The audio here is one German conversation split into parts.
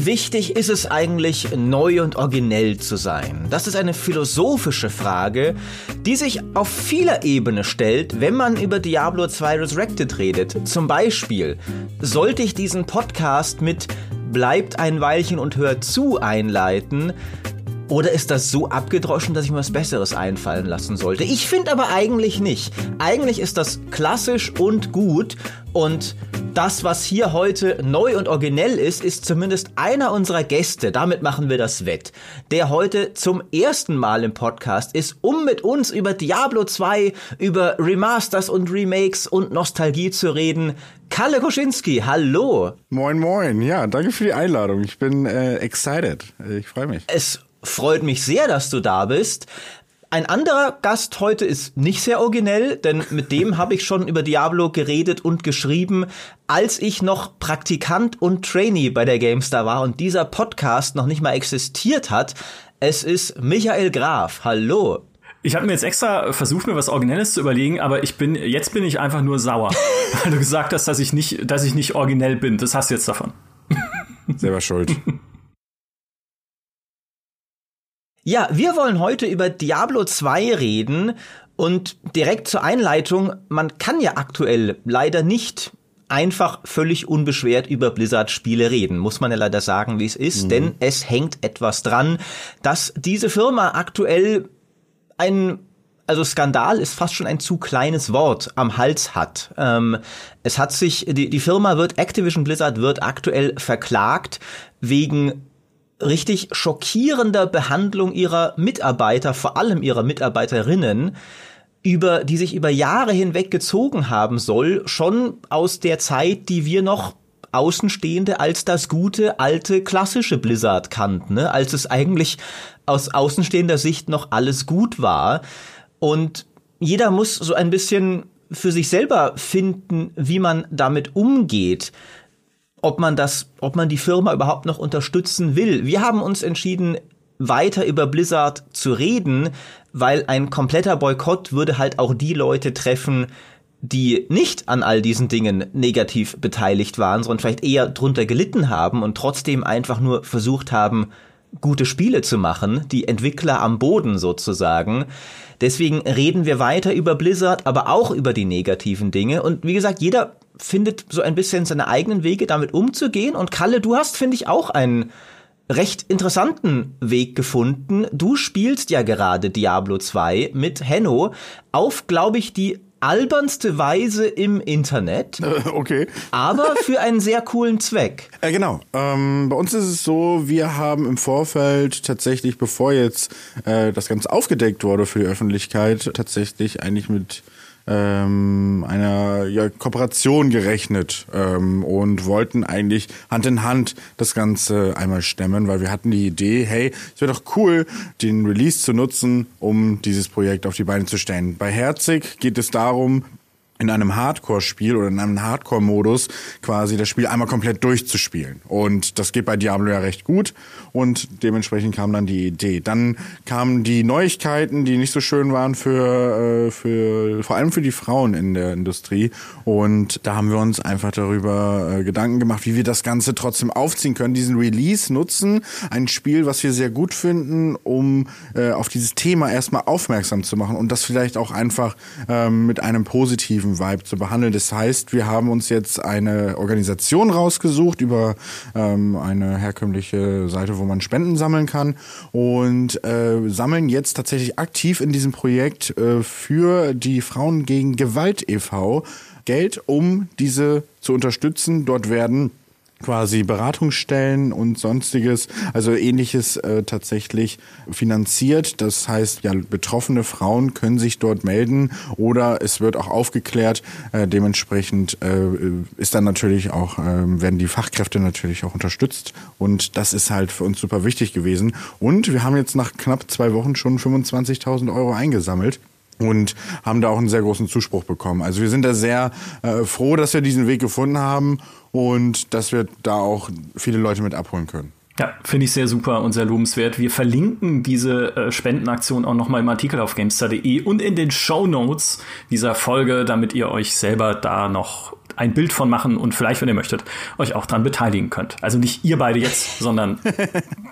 Wie wichtig ist es eigentlich, neu und originell zu sein? Das ist eine philosophische Frage, die sich auf vieler Ebene stellt, wenn man über Diablo 2 Resurrected redet. Zum Beispiel, sollte ich diesen Podcast mit Bleibt ein Weilchen und hört zu einleiten, oder ist das so abgedroschen, dass ich mir was Besseres einfallen lassen sollte? Ich finde aber eigentlich nicht. Eigentlich ist das klassisch und gut und das, was hier heute neu und originell ist, ist zumindest einer unserer Gäste, damit machen wir das wett, der heute zum ersten Mal im Podcast ist, um mit uns über Diablo 2, über Remasters und Remakes und Nostalgie zu reden. Kalle Koschinski, hallo. Moin, moin. Ja, danke für die Einladung. Ich bin äh, excited. Ich freue mich. Es freut mich sehr, dass du da bist. Ein anderer Gast heute ist nicht sehr originell, denn mit dem habe ich schon über Diablo geredet und geschrieben, als ich noch Praktikant und Trainee bei der GameStar war und dieser Podcast noch nicht mal existiert hat. Es ist Michael Graf. Hallo. Ich habe mir jetzt extra versucht, mir was Originelles zu überlegen, aber ich bin jetzt bin ich einfach nur sauer, weil du gesagt hast, dass ich nicht, dass ich nicht originell bin. Das hast du jetzt davon. Selber schuld. Ja, wir wollen heute über Diablo 2 reden und direkt zur Einleitung, man kann ja aktuell leider nicht einfach völlig unbeschwert über Blizzard-Spiele reden, muss man ja leider sagen, wie es ist, mhm. denn es hängt etwas dran, dass diese Firma aktuell ein also Skandal ist fast schon ein zu kleines Wort am Hals hat. Ähm, es hat sich, die, die Firma wird, Activision Blizzard wird aktuell verklagt wegen richtig schockierender Behandlung ihrer Mitarbeiter, vor allem ihrer Mitarbeiterinnen, über, die sich über Jahre hinweg gezogen haben soll, schon aus der Zeit, die wir noch Außenstehende als das gute, alte, klassische Blizzard kannten, ne? als es eigentlich aus außenstehender Sicht noch alles gut war. Und jeder muss so ein bisschen für sich selber finden, wie man damit umgeht ob man das, ob man die Firma überhaupt noch unterstützen will. Wir haben uns entschieden, weiter über Blizzard zu reden, weil ein kompletter Boykott würde halt auch die Leute treffen, die nicht an all diesen Dingen negativ beteiligt waren, sondern vielleicht eher drunter gelitten haben und trotzdem einfach nur versucht haben, gute Spiele zu machen, die Entwickler am Boden sozusagen. Deswegen reden wir weiter über Blizzard, aber auch über die negativen Dinge. Und wie gesagt, jeder findet so ein bisschen seine eigenen Wege, damit umzugehen. Und Kalle, du hast, finde ich, auch einen recht interessanten Weg gefunden. Du spielst ja gerade Diablo 2 mit Henno auf, glaube ich, die albernste Weise im Internet. Okay. Aber für einen sehr coolen Zweck. Äh, genau. Ähm, bei uns ist es so, wir haben im Vorfeld tatsächlich, bevor jetzt äh, das Ganze aufgedeckt wurde für die Öffentlichkeit, tatsächlich eigentlich mit ähm, einer ja, Kooperation gerechnet ähm, und wollten eigentlich Hand in Hand das Ganze einmal stemmen, weil wir hatten die Idee, hey, es wäre doch cool, den Release zu nutzen, um dieses Projekt auf die Beine zu stellen. Bei Herzig geht es darum, in einem Hardcore-Spiel oder in einem Hardcore-Modus quasi das Spiel einmal komplett durchzuspielen. Und das geht bei Diablo ja recht gut und dementsprechend kam dann die Idee. Dann kamen die Neuigkeiten, die nicht so schön waren für, äh, für vor allem für die Frauen in der Industrie. Und da haben wir uns einfach darüber äh, Gedanken gemacht, wie wir das Ganze trotzdem aufziehen können, diesen Release nutzen, ein Spiel, was wir sehr gut finden, um äh, auf dieses Thema erstmal aufmerksam zu machen und das vielleicht auch einfach ähm, mit einem positiven positiven Vibe zu behandeln. Das heißt, wir haben uns jetzt eine Organisation rausgesucht über ähm, eine herkömmliche Seite, wo man Spenden sammeln kann und äh, sammeln jetzt tatsächlich aktiv in diesem Projekt äh, für die Frauen gegen Gewalt e.V. Geld, um diese zu unterstützen. Dort werden quasi Beratungsstellen und sonstiges, also ähnliches äh, tatsächlich finanziert. Das heißt, ja, betroffene Frauen können sich dort melden oder es wird auch aufgeklärt. Äh, dementsprechend äh, ist dann natürlich auch, äh, werden die Fachkräfte natürlich auch unterstützt und das ist halt für uns super wichtig gewesen. Und wir haben jetzt nach knapp zwei Wochen schon 25.000 Euro eingesammelt und haben da auch einen sehr großen Zuspruch bekommen. Also wir sind da sehr äh, froh, dass wir diesen Weg gefunden haben und dass wir da auch viele Leute mit abholen können. Ja, finde ich sehr super und sehr lobenswert. Wir verlinken diese äh, Spendenaktion auch nochmal im Artikel auf gamestar.de und in den Show Notes dieser Folge, damit ihr euch selber da noch ein Bild von machen und vielleicht, wenn ihr möchtet, euch auch dran beteiligen könnt. Also nicht ihr beide jetzt, sondern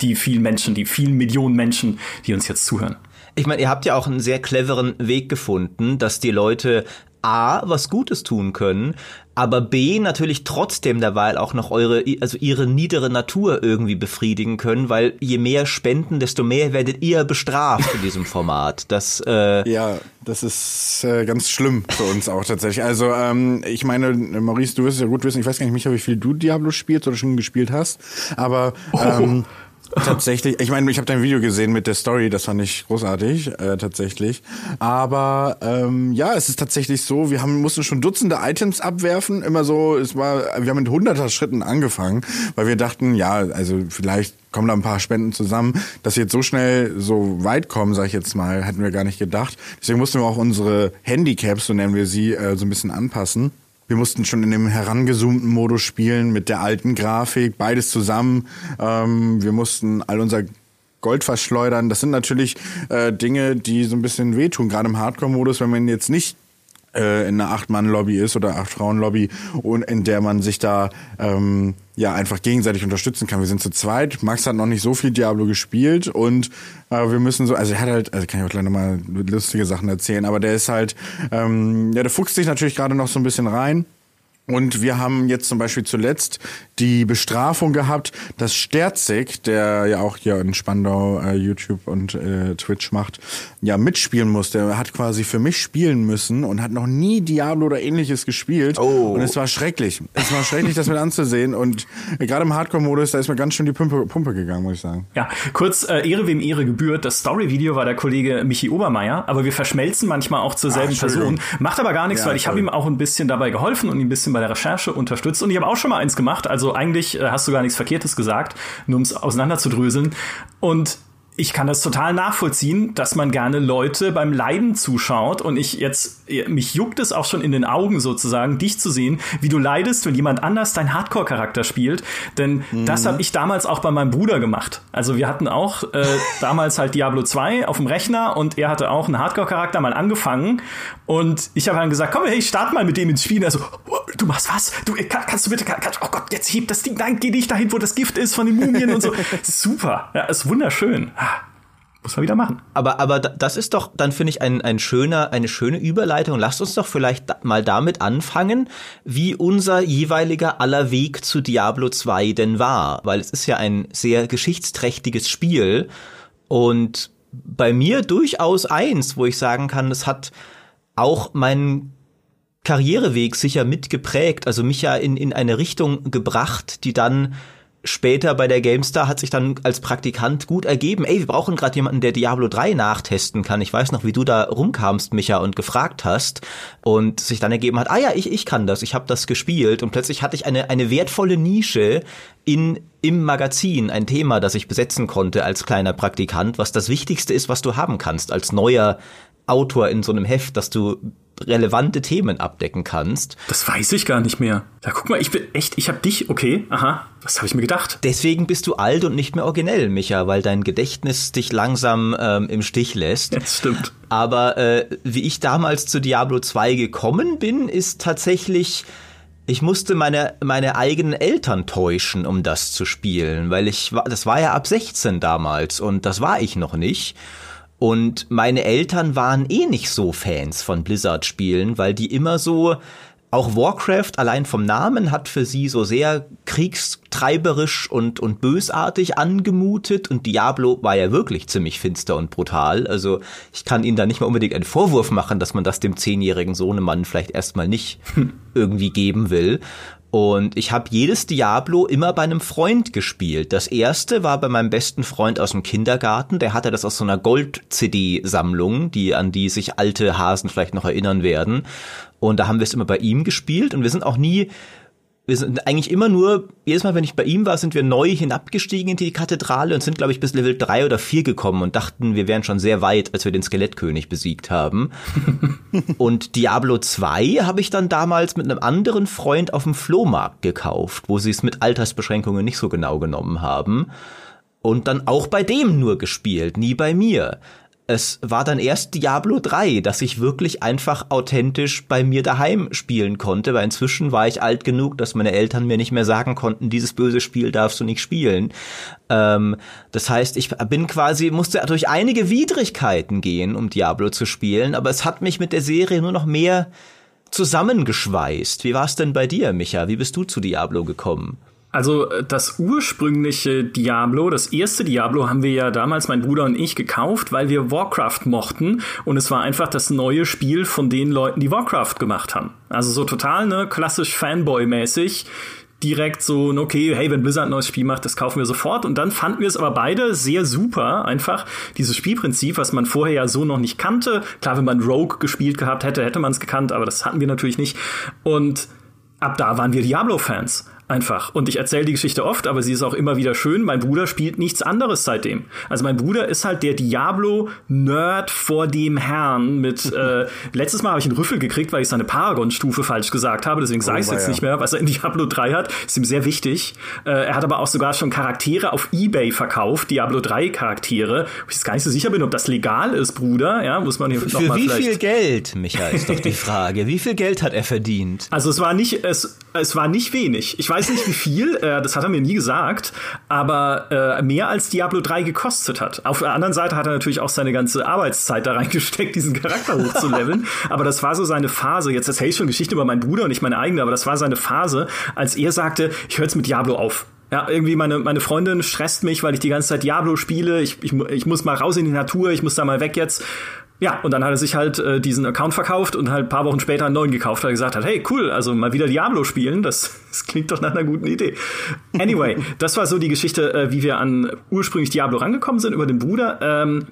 die vielen Menschen, die vielen Millionen Menschen, die uns jetzt zuhören. Ich meine, ihr habt ja auch einen sehr cleveren Weg gefunden, dass die Leute A, was Gutes tun können, aber B, natürlich trotzdem derweil auch noch eure, also ihre niedere Natur irgendwie befriedigen können, weil je mehr Spenden, desto mehr werdet ihr bestraft in diesem Format. Das, äh ja, das ist äh, ganz schlimm für uns auch tatsächlich. Also, ähm, ich meine, Maurice, du wirst es ja gut wissen, ich weiß gar nicht, Micha, wie viel du Diablo spielst oder schon gespielt hast, aber ähm, oh. Tatsächlich, ich meine, ich habe dein Video gesehen mit der Story, das fand ich großartig, äh, tatsächlich. Aber ähm, ja, es ist tatsächlich so, wir haben mussten schon Dutzende Items abwerfen, immer so, es war, wir haben mit hunderter Schritten angefangen, weil wir dachten, ja, also vielleicht kommen da ein paar Spenden zusammen, dass wir jetzt so schnell so weit kommen, sag ich jetzt mal, hätten wir gar nicht gedacht. Deswegen mussten wir auch unsere Handicaps, so nennen wir sie, äh, so ein bisschen anpassen. Wir mussten schon in dem herangezoomten Modus spielen mit der alten Grafik, beides zusammen. Ähm, wir mussten all unser Gold verschleudern. Das sind natürlich äh, Dinge, die so ein bisschen wehtun, gerade im Hardcore-Modus, wenn man jetzt nicht äh, in einer Acht-Mann-Lobby ist oder Acht-Frauen-Lobby und in der man sich da ähm, ja einfach gegenseitig unterstützen kann. Wir sind zu zweit. Max hat noch nicht so viel Diablo gespielt und äh, wir müssen so, also er hat halt, also kann ich auch gleich nochmal lustige Sachen erzählen, aber der ist halt, ähm, ja, der fuchst sich natürlich gerade noch so ein bisschen rein. Und wir haben jetzt zum Beispiel zuletzt die Bestrafung gehabt, dass Sterzig, der ja auch hier in Spandau äh, YouTube und äh, Twitch macht, ja mitspielen musste. Er hat quasi für mich spielen müssen und hat noch nie Diablo oder ähnliches gespielt. Oh. Und es war schrecklich. Es war schrecklich, das mit anzusehen. Und äh, gerade im Hardcore-Modus, da ist mir ganz schön die Pumpe, Pumpe gegangen, muss ich sagen. Ja, kurz äh, Ehre wem Ehre gebührt. Das Story-Video war der Kollege Michi Obermeier, aber wir verschmelzen manchmal auch zur selben Ach, Person. Macht aber gar nichts, ja, weil ich habe ihm auch ein bisschen dabei geholfen und ihm ein bisschen bei der Recherche unterstützt. Und ich habe auch schon mal eins gemacht. Also eigentlich äh, hast du gar nichts Verkehrtes gesagt, nur um es auseinanderzudröseln. Und ich kann das total nachvollziehen, dass man gerne Leute beim Leiden zuschaut und ich jetzt, mich juckt es auch schon in den Augen sozusagen, dich zu sehen, wie du leidest, wenn jemand anders dein Hardcore-Charakter spielt. Denn mhm. das habe ich damals auch bei meinem Bruder gemacht. Also wir hatten auch äh, damals halt Diablo 2 auf dem Rechner und er hatte auch einen Hardcore-Charakter mal angefangen und ich habe dann gesagt, komm, hey, start mal mit dem ins Spiel. Also, oh, du machst was? Du kann, kannst du bitte, kann, oh Gott, jetzt heb das Ding, nein, geh nicht dahin, wo das Gift ist von den Mumien und so. Super, ja, ist wunderschön. Muss man wieder machen. Aber, aber das ist doch, dann finde ich, ein, ein schöner, eine schöne Überleitung. Lasst uns doch vielleicht mal damit anfangen, wie unser jeweiliger aller Weg zu Diablo 2 denn war. Weil es ist ja ein sehr geschichtsträchtiges Spiel und bei mir durchaus eins, wo ich sagen kann, es hat auch meinen Karriereweg sicher mitgeprägt, also mich ja in, in eine Richtung gebracht, die dann später bei der GameStar hat sich dann als Praktikant gut ergeben, ey, wir brauchen gerade jemanden, der Diablo 3 nachtesten kann. Ich weiß noch, wie du da rumkamst, Micha, und gefragt hast und sich dann ergeben hat, ah ja, ich, ich kann das, ich habe das gespielt und plötzlich hatte ich eine, eine wertvolle Nische in, im Magazin, ein Thema, das ich besetzen konnte als kleiner Praktikant, was das Wichtigste ist, was du haben kannst als neuer Autor in so einem Heft, dass du relevante Themen abdecken kannst. Das weiß ich gar nicht mehr. Ja, guck mal, ich bin echt, ich hab dich, okay, aha, was habe ich mir gedacht? Deswegen bist du alt und nicht mehr originell, Micha, weil dein Gedächtnis dich langsam ähm, im Stich lässt. Das stimmt. Aber äh, wie ich damals zu Diablo 2 gekommen bin, ist tatsächlich ich musste meine, meine eigenen Eltern täuschen, um das zu spielen, weil ich war, das war ja ab 16 damals und das war ich noch nicht. Und meine Eltern waren eh nicht so Fans von Blizzard-Spielen, weil die immer so, auch Warcraft allein vom Namen hat für sie so sehr kriegstreiberisch und, und bösartig angemutet und Diablo war ja wirklich ziemlich finster und brutal. Also ich kann ihnen da nicht mal unbedingt einen Vorwurf machen, dass man das dem zehnjährigen Sohnemann vielleicht erstmal nicht irgendwie geben will. Und ich habe jedes Diablo immer bei einem Freund gespielt. Das erste war bei meinem besten Freund aus dem Kindergarten. Der hatte das aus so einer Gold-CD-Sammlung, die an die sich alte Hasen vielleicht noch erinnern werden. Und da haben wir es immer bei ihm gespielt. Und wir sind auch nie wir sind eigentlich immer nur, jedes Mal, wenn ich bei ihm war, sind wir neu hinabgestiegen in die Kathedrale und sind, glaube ich, bis Level 3 oder 4 gekommen und dachten, wir wären schon sehr weit, als wir den Skelettkönig besiegt haben. und Diablo 2 habe ich dann damals mit einem anderen Freund auf dem Flohmarkt gekauft, wo sie es mit Altersbeschränkungen nicht so genau genommen haben. Und dann auch bei dem nur gespielt, nie bei mir. Es war dann erst Diablo 3, dass ich wirklich einfach authentisch bei mir daheim spielen konnte, weil inzwischen war ich alt genug, dass meine Eltern mir nicht mehr sagen konnten, dieses böse Spiel darfst du nicht spielen. Ähm, das heißt, ich bin quasi, musste durch einige Widrigkeiten gehen, um Diablo zu spielen, aber es hat mich mit der Serie nur noch mehr zusammengeschweißt. Wie war es denn bei dir, Micha? Wie bist du zu Diablo gekommen? Also äh, das ursprüngliche Diablo, das erste Diablo haben wir ja damals, mein Bruder und ich, gekauft, weil wir Warcraft mochten. Und es war einfach das neue Spiel von den Leuten, die Warcraft gemacht haben. Also so total, ne, klassisch Fanboy-mäßig. Direkt so, okay, hey, wenn Blizzard ein neues Spiel macht, das kaufen wir sofort. Und dann fanden wir es aber beide sehr super, einfach dieses Spielprinzip, was man vorher ja so noch nicht kannte. Klar, wenn man Rogue gespielt gehabt hätte, hätte man es gekannt, aber das hatten wir natürlich nicht. Und ab da waren wir Diablo-Fans. Einfach. Und ich erzähle die Geschichte oft, aber sie ist auch immer wieder schön. Mein Bruder spielt nichts anderes seitdem. Also mein Bruder ist halt der Diablo-Nerd vor dem Herrn mit, äh, letztes Mal habe ich einen Rüffel gekriegt, weil ich seine Paragon-Stufe falsch gesagt habe, deswegen oh, sage ich es jetzt ja. nicht mehr. Was er in Diablo 3 hat, ist ihm sehr wichtig. Äh, er hat aber auch sogar schon Charaktere auf Ebay verkauft, Diablo 3 Charaktere. Wo ich jetzt gar nicht so sicher bin, ob das legal ist, Bruder. Ja, muss man hier Für noch mal wie viel Geld, Michael, ist doch die Frage. Wie viel Geld hat er verdient? Also es war nicht, es, es war nicht wenig. Ich weiß weiß nicht wie viel, äh, das hat er mir nie gesagt, aber äh, mehr als Diablo 3 gekostet hat. Auf der anderen Seite hat er natürlich auch seine ganze Arbeitszeit da reingesteckt, diesen Charakter hochzuleveln. aber das war so seine Phase. Jetzt erzähle ich schon Geschichte über meinen Bruder und nicht meine eigene, aber das war seine Phase, als er sagte, ich höre jetzt mit Diablo auf. Ja, irgendwie meine, meine Freundin stresst mich, weil ich die ganze Zeit Diablo spiele. Ich, ich, ich muss mal raus in die Natur, ich muss da mal weg jetzt. Ja, und dann hat er sich halt äh, diesen Account verkauft und halt paar Wochen später einen neuen gekauft, weil er gesagt hat, hey, cool, also mal wieder Diablo spielen, das, das klingt doch nach einer guten Idee. Anyway, das war so die Geschichte, äh, wie wir an ursprünglich Diablo rangekommen sind über den Bruder. Ähm,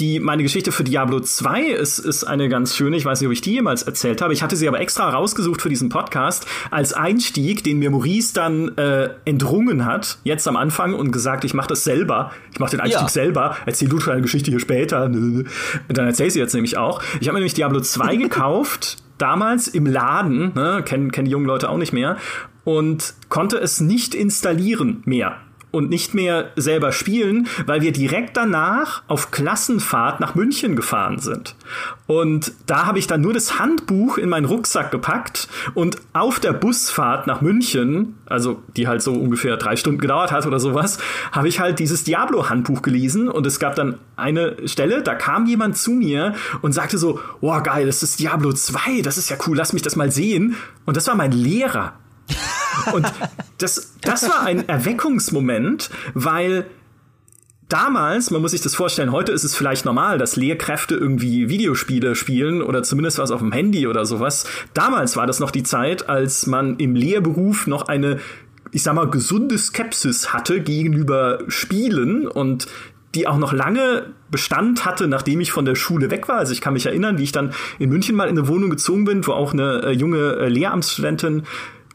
die, meine Geschichte für Diablo 2 ist, ist eine ganz schöne. Ich weiß nicht, ob ich die jemals erzählt habe. Ich hatte sie aber extra rausgesucht für diesen Podcast als Einstieg, den mir Maurice dann äh, entrungen hat, jetzt am Anfang und gesagt, ich mache das selber. Ich mache den Einstieg ja. selber. Erzähl du deine Geschichte hier später. Und dann erzähl sie jetzt nämlich auch. Ich habe mir nämlich Diablo 2 gekauft, damals im Laden, ne, kennen, kennen die jungen Leute auch nicht mehr, und konnte es nicht installieren mehr und nicht mehr selber spielen, weil wir direkt danach auf Klassenfahrt nach München gefahren sind. Und da habe ich dann nur das Handbuch in meinen Rucksack gepackt und auf der Busfahrt nach München, also die halt so ungefähr drei Stunden gedauert hat oder sowas, habe ich halt dieses Diablo-Handbuch gelesen und es gab dann eine Stelle, da kam jemand zu mir und sagte so, wow geil, das ist Diablo 2, das ist ja cool, lass mich das mal sehen. Und das war mein Lehrer. Und das, das war ein Erweckungsmoment, weil damals, man muss sich das vorstellen, heute ist es vielleicht normal, dass Lehrkräfte irgendwie Videospiele spielen oder zumindest was auf dem Handy oder sowas. Damals war das noch die Zeit, als man im Lehrberuf noch eine ich sag mal, gesunde Skepsis hatte gegenüber Spielen und die auch noch lange Bestand hatte, nachdem ich von der Schule weg war. Also ich kann mich erinnern, wie ich dann in München mal in eine Wohnung gezogen bin, wo auch eine äh, junge äh, Lehramtsstudentin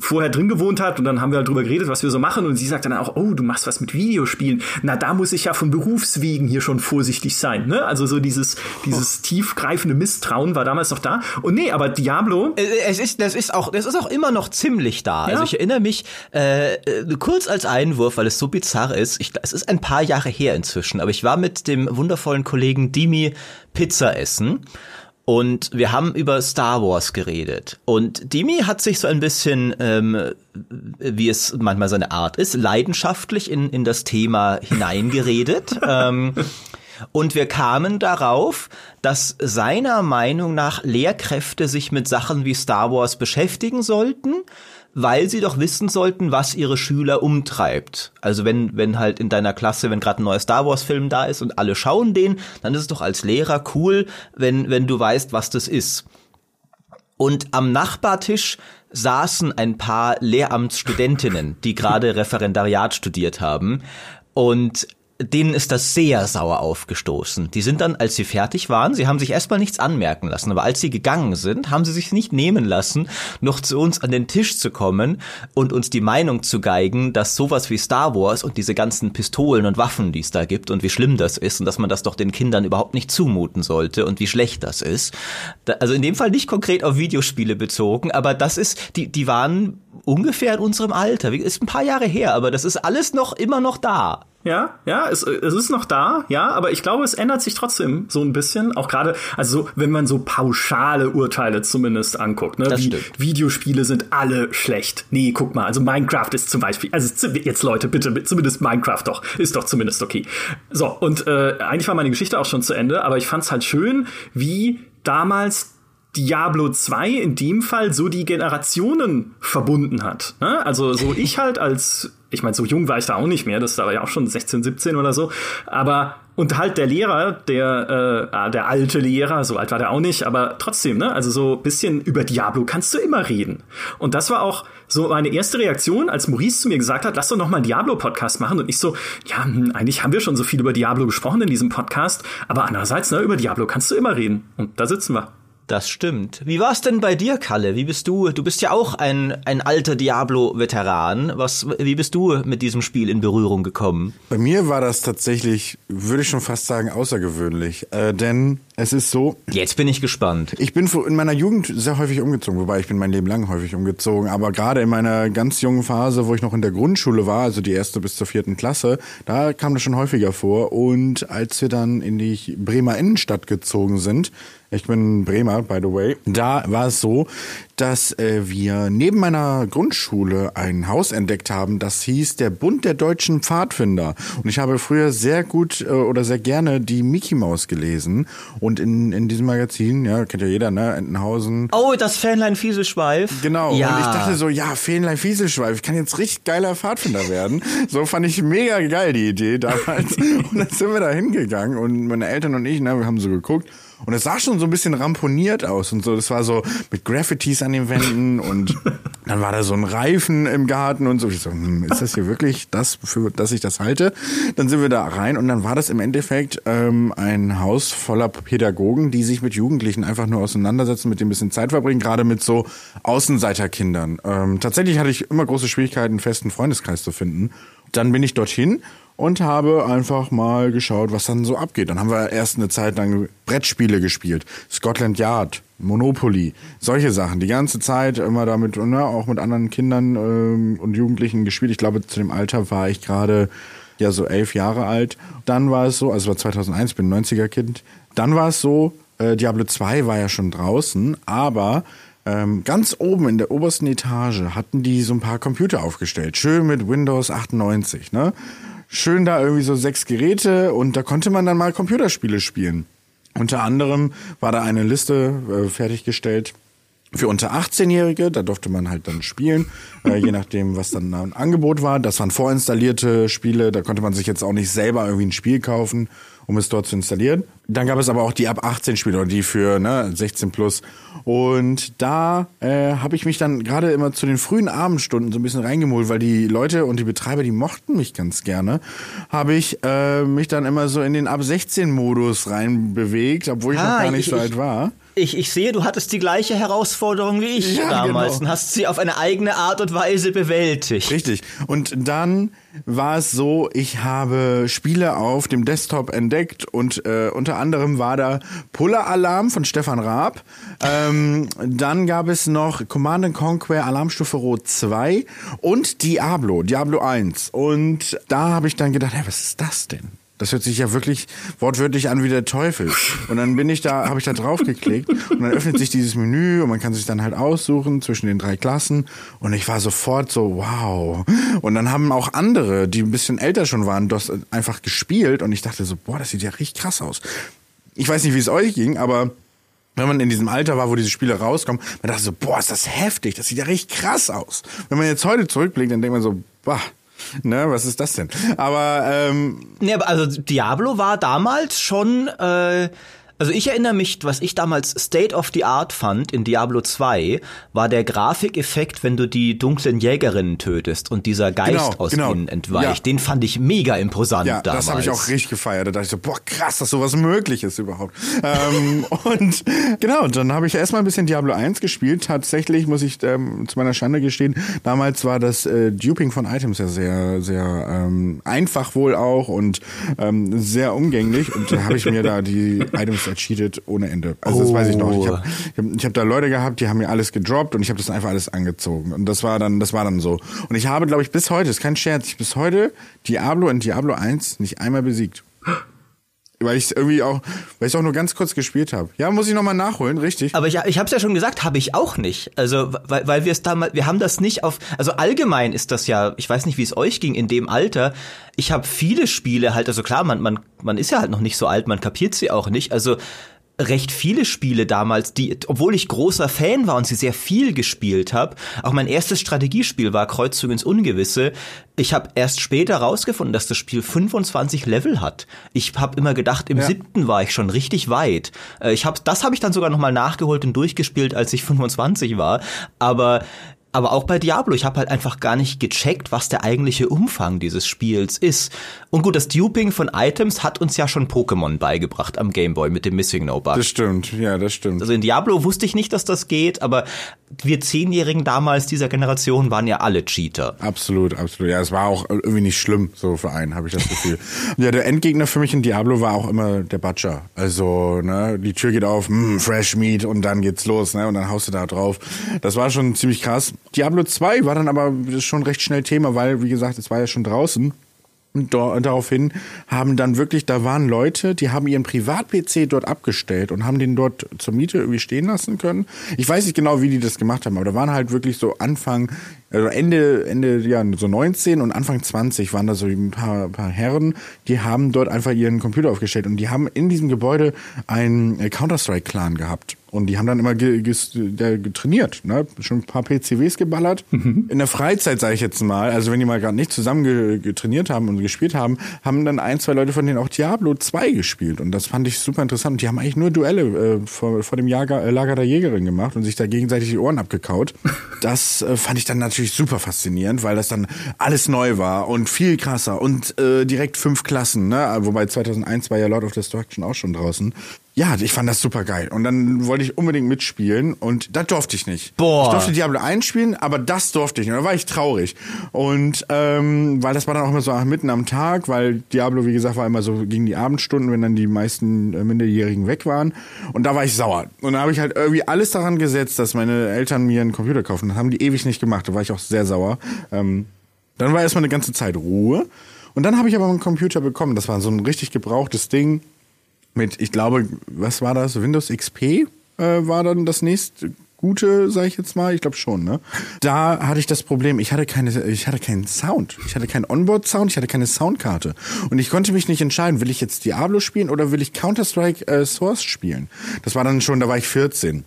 vorher drin gewohnt hat und dann haben wir halt drüber geredet, was wir so machen und sie sagt dann auch, oh, du machst was mit Videospielen. Na, da muss ich ja von Berufswegen hier schon vorsichtig sein, ne? Also so dieses dieses oh. tiefgreifende Misstrauen war damals noch da. Und nee, aber Diablo, äh, es ist das ist auch das ist auch immer noch ziemlich da. Also ja? Also ich erinnere mich äh, kurz als Einwurf, weil es so bizarr ist. Ich, es ist ein paar Jahre her inzwischen, aber ich war mit dem wundervollen Kollegen Dimi Pizza essen und wir haben über Star Wars geredet. Und Dimi hat sich so ein bisschen, ähm, wie es manchmal seine Art ist, leidenschaftlich in, in das Thema hineingeredet. ähm, und wir kamen darauf, dass seiner Meinung nach Lehrkräfte sich mit Sachen wie Star Wars beschäftigen sollten weil sie doch wissen sollten, was ihre Schüler umtreibt. Also wenn, wenn halt in deiner Klasse, wenn gerade ein neuer Star Wars Film da ist und alle schauen den, dann ist es doch als Lehrer cool, wenn, wenn du weißt, was das ist. Und am Nachbartisch saßen ein paar Lehramtsstudentinnen, die gerade Referendariat studiert haben. Und denen ist das sehr sauer aufgestoßen. Die sind dann, als sie fertig waren, sie haben sich erstmal nichts anmerken lassen, aber als sie gegangen sind, haben sie sich nicht nehmen lassen, noch zu uns an den Tisch zu kommen und uns die Meinung zu geigen, dass sowas wie Star Wars und diese ganzen Pistolen und Waffen, die es da gibt und wie schlimm das ist und dass man das doch den Kindern überhaupt nicht zumuten sollte und wie schlecht das ist. also in dem Fall nicht konkret auf Videospiele bezogen, aber das ist, die, die waren ungefähr in unserem Alter. Ist ein paar Jahre her, aber das ist alles noch immer noch da. Ja, ja, es, es ist noch da, ja, aber ich glaube, es ändert sich trotzdem so ein bisschen. Auch gerade, also wenn man so pauschale Urteile zumindest anguckt, ne? Das Wie, stimmt. Videospiele sind alle schlecht. Nee, guck mal, also Minecraft ist zum Beispiel, also jetzt Leute, bitte, zumindest Minecraft doch, ist doch zumindest okay. So, und äh, eigentlich war meine Geschichte auch schon zu Ende, aber ich fand's halt schön, wie damals Diablo 2 in dem Fall so die Generationen verbunden hat. Ne? Also so ich halt als, ich meine, so jung war ich da auch nicht mehr, das war ja auch schon 16, 17 oder so, aber und halt der Lehrer, der äh, der alte Lehrer, so alt war der auch nicht, aber trotzdem, ne? Also so bisschen über Diablo kannst du immer reden. Und das war auch so meine erste Reaktion, als Maurice zu mir gesagt hat, lass doch noch mal einen Diablo Podcast machen und ich so, ja, hm, eigentlich haben wir schon so viel über Diablo gesprochen in diesem Podcast, aber andererseits, ne, über Diablo kannst du immer reden und da sitzen wir. Das stimmt. Wie war's denn bei dir, Kalle? Wie bist du? Du bist ja auch ein, ein alter Diablo-Veteran. Was, wie bist du mit diesem Spiel in Berührung gekommen? Bei mir war das tatsächlich, würde ich schon fast sagen, außergewöhnlich. Äh, denn es ist so. Jetzt bin ich gespannt. Ich bin in meiner Jugend sehr häufig umgezogen, wobei ich bin mein Leben lang häufig umgezogen. Aber gerade in meiner ganz jungen Phase, wo ich noch in der Grundschule war, also die erste bis zur vierten Klasse, da kam das schon häufiger vor. Und als wir dann in die Bremer Innenstadt gezogen sind, ich bin Bremer, by the way. Da war es so, dass äh, wir neben meiner Grundschule ein Haus entdeckt haben, das hieß der Bund der deutschen Pfadfinder. Und ich habe früher sehr gut äh, oder sehr gerne die Mickey Maus gelesen. Und in, in diesem Magazin, ja, kennt ja jeder, ne, Entenhausen. Oh, das Fähnlein Fieselschweif. Genau. Ja. Und ich dachte so, ja, Fähnlein Fieselschweif, ich kann jetzt richtig geiler Pfadfinder werden. So fand ich mega geil, die Idee damals. und dann sind wir da hingegangen und meine Eltern und ich, ne, wir haben so geguckt. Und es sah schon so ein bisschen ramponiert aus und so. Das war so mit Graffitis an den Wänden und dann war da so ein Reifen im Garten und so. Ich so, hm, ist das hier wirklich das, für das ich das halte? Dann sind wir da rein und dann war das im Endeffekt ähm, ein Haus voller Pädagogen, die sich mit Jugendlichen einfach nur auseinandersetzen, mit dem ein bisschen Zeit verbringen, gerade mit so Außenseiterkindern. Ähm, tatsächlich hatte ich immer große Schwierigkeiten, einen festen Freundeskreis zu finden. Dann bin ich dorthin und habe einfach mal geschaut, was dann so abgeht. Dann haben wir erst eine Zeit lang Brettspiele gespielt, Scotland Yard, Monopoly, solche Sachen. Die ganze Zeit immer damit, ne, auch mit anderen Kindern ähm, und Jugendlichen gespielt. Ich glaube, zu dem Alter war ich gerade ja so elf Jahre alt. Dann war es so, also war 2001, bin 90er Kind. Dann war es so, äh, Diablo 2 war ja schon draußen, aber ähm, ganz oben in der obersten Etage hatten die so ein paar Computer aufgestellt. Schön mit Windows 98, ne? Schön da irgendwie so sechs Geräte und da konnte man dann mal Computerspiele spielen. Unter anderem war da eine Liste äh, fertiggestellt für unter 18-Jährige, da durfte man halt dann spielen, äh, je nachdem, was dann ein Angebot war. Das waren vorinstallierte Spiele, da konnte man sich jetzt auch nicht selber irgendwie ein Spiel kaufen, um es dort zu installieren. Dann gab es aber auch die ab 18 Spiele oder die für ne, 16 plus. Und da äh, habe ich mich dann gerade immer zu den frühen Abendstunden so ein bisschen reingemult, weil die Leute und die Betreiber, die mochten mich ganz gerne, habe ich äh, mich dann immer so in den ab 16 Modus reinbewegt, obwohl ich Ah, noch gar nicht ich- so alt war. Ich, ich sehe, du hattest die gleiche Herausforderung wie ich Ja, damals genau. und hast sie auf eine eigene Art und Weise bewältigt. Richtig. Und dann war es so, ich habe Spiele auf dem Desktop entdeckt und äh, unter anderem war da Puller Alarm von Stefan Raab. Ähm, dann gab es noch Command and Conquer Alarmstufe Rot 2 und Diablo, Diablo 1. Und da habe ich dann gedacht, hey, was ist das denn? Das hört sich ja wirklich wortwörtlich an wie der Teufel. Und dann bin ich da, habe ich da drauf geklickt und dann öffnet sich dieses Menü und man kann sich dann halt aussuchen zwischen den drei Klassen. Und ich war sofort so, wow. Und dann haben auch andere, die ein bisschen älter schon waren, das einfach gespielt und ich dachte so, boah, das sieht ja richtig krass aus. Ich weiß nicht, wie es euch ging, aber wenn man in diesem Alter war, wo diese Spiele rauskommen, man dachte so, boah, ist das heftig, das sieht ja richtig krass aus. Wenn man jetzt heute zurückblickt, dann denkt man so, boah, ne, was ist das denn? Aber ähm, aber also Diablo war damals schon, äh, also ich erinnere mich, was ich damals State of the Art fand in Diablo 2, war der Grafikeffekt, wenn du die dunklen Jägerinnen tötest und dieser Geist Genau, aus genau. ihnen entweicht. Ja. Den fand ich mega imposant Ja, damals. das habe ich auch richtig gefeiert. Da dachte ich so, boah, krass, dass sowas möglich ist überhaupt. ähm, und genau, dann habe ich erstmal ein bisschen Diablo 1 gespielt. Tatsächlich muss ich ähm, zu meiner Schande gestehen, damals war das äh, Duping von Items ja sehr, sehr ähm, einfach wohl auch und ähm, sehr umgänglich. Und da habe ich mir da die Items ercheatet ohne Ende. Also das weiß ich noch. Ich habe ich hab, ich hab da Leute gehabt, die haben mir alles gedroppt und ich habe das einfach alles angezogen. Und das war dann, das war dann so. Und ich habe, glaube ich, bis heute, ist kein Scherz, ich bis heute Diablo in Diablo 1 nicht einmal besiegt. Weil ich irgendwie auch, weil ich auch nur ganz kurz gespielt habe. Ja, muss ich nochmal nachholen, richtig. Aber ich, ich habe es ja schon gesagt, habe ich auch nicht. Also, weil, weil wir es damals, wir haben das nicht auf, also allgemein ist das ja, ich weiß nicht, wie es euch ging in dem Alter. Ich habe viele Spiele halt, also klar, man, man, man ist ja halt noch nicht so alt, man kapiert sie auch nicht. Also recht viele Spiele damals, die, obwohl ich großer Fan war und sie sehr viel gespielt habe, auch mein erstes Strategiespiel war Kreuzzug ins Ungewisse. Ich habe erst später rausgefunden, dass das Spiel 25 Level hat. Ich habe immer gedacht, im ja. siebten war ich schon richtig weit. Äh, ich hab, das habe ich dann sogar noch mal nachgeholt und durchgespielt, als ich 25 war. Aber aber auch bei Diablo, ich habe halt einfach gar nicht gecheckt, was der eigentliche Umfang dieses Spiels ist. Und gut, das Duping von Items hat uns ja schon Pokémon beigebracht am Gameboy mit dem Missing No Bug. Das stimmt, ja, das stimmt. Also in Diablo wusste ich nicht, dass das geht, aber wir Zehnjährigen damals dieser Generation waren ja alle Cheater. Absolut, absolut. Ja, es war auch irgendwie nicht schlimm, so für einen, habe ich das Gefühl. ja, der Endgegner für mich in Diablo war auch immer der Butcher. Also, ne, die Tür geht auf, mh, hm, Fresh Meat und dann geht's los, ne, und dann haust du da drauf. Das war schon ziemlich krass. Diablo 2 war dann aber schon recht schnell Thema, weil, wie gesagt, es war ja schon draußen. Und daraufhin haben dann wirklich, da waren Leute, die haben ihren Privat-PC dort abgestellt und haben den dort zur Miete irgendwie stehen lassen können. Ich weiß nicht genau, wie die das gemacht haben, aber da waren halt wirklich so Anfang, also Ende, Ende, ja, so 19 und Anfang 20 waren da so ein paar, paar Herren, die haben dort einfach ihren Computer aufgestellt und die haben in diesem Gebäude einen Counter-Strike-Clan gehabt. Und die haben dann immer ge ge getrainiert, ne? Schon ein paar PCWs geballert. Mhm. In der Freizeit, sage ich jetzt mal, also wenn die mal gerade nicht zusammen ge getrainiert haben und gespielt haben, haben dann ein, zwei Leute von denen auch Diablo 2 gespielt. Und das fand ich super interessant. Die haben eigentlich nur Duelle äh, vor, vor dem Jager, äh, Lager der Jägerin gemacht und sich da gegenseitig die Ohren abgekaut. Das äh, fand ich dann natürlich super faszinierend, weil das dann alles neu war und viel krasser und äh, direkt fünf Klassen, ne? Wobei 2001 war ja Lord of Destruction auch schon draußen ja, ich fand das super geil. Und dann wollte ich unbedingt mitspielen und das durfte ich nicht. Boah. Ich durfte Diablo 1 spielen, aber das durfte ich nicht. Und da war ich traurig. Und ähm, weil das war dann auch immer so mitten am Tag, weil Diablo, wie gesagt, war immer so gegen die Abendstunden, wenn dann die meisten äh, Minderjährigen weg waren. Und da war ich sauer. Und da habe ich halt irgendwie alles daran gesetzt, dass meine Eltern mir einen Computer kaufen. Das haben die ewig nicht gemacht. Da war ich auch sehr sauer. Ähm, dann war erstmal eine ganze Zeit Ruhe. Und dann habe ich aber einen Computer bekommen. Das war so ein richtig gebrauchtes Ding mit, ich glaube, was war das? Windows XP äh, war dann das nächste gute, sage ich jetzt mal. Ich glaube schon, ne? Da hatte ich das Problem, ich hatte keine, ich hatte keinen Sound. Ich hatte keinen Onboard-Sound, ich hatte keine Soundkarte. Und ich konnte mich nicht entscheiden, will ich jetzt Diablo spielen oder will ich Counter-Strike äh, Source spielen? Das war dann schon, da war ich 14.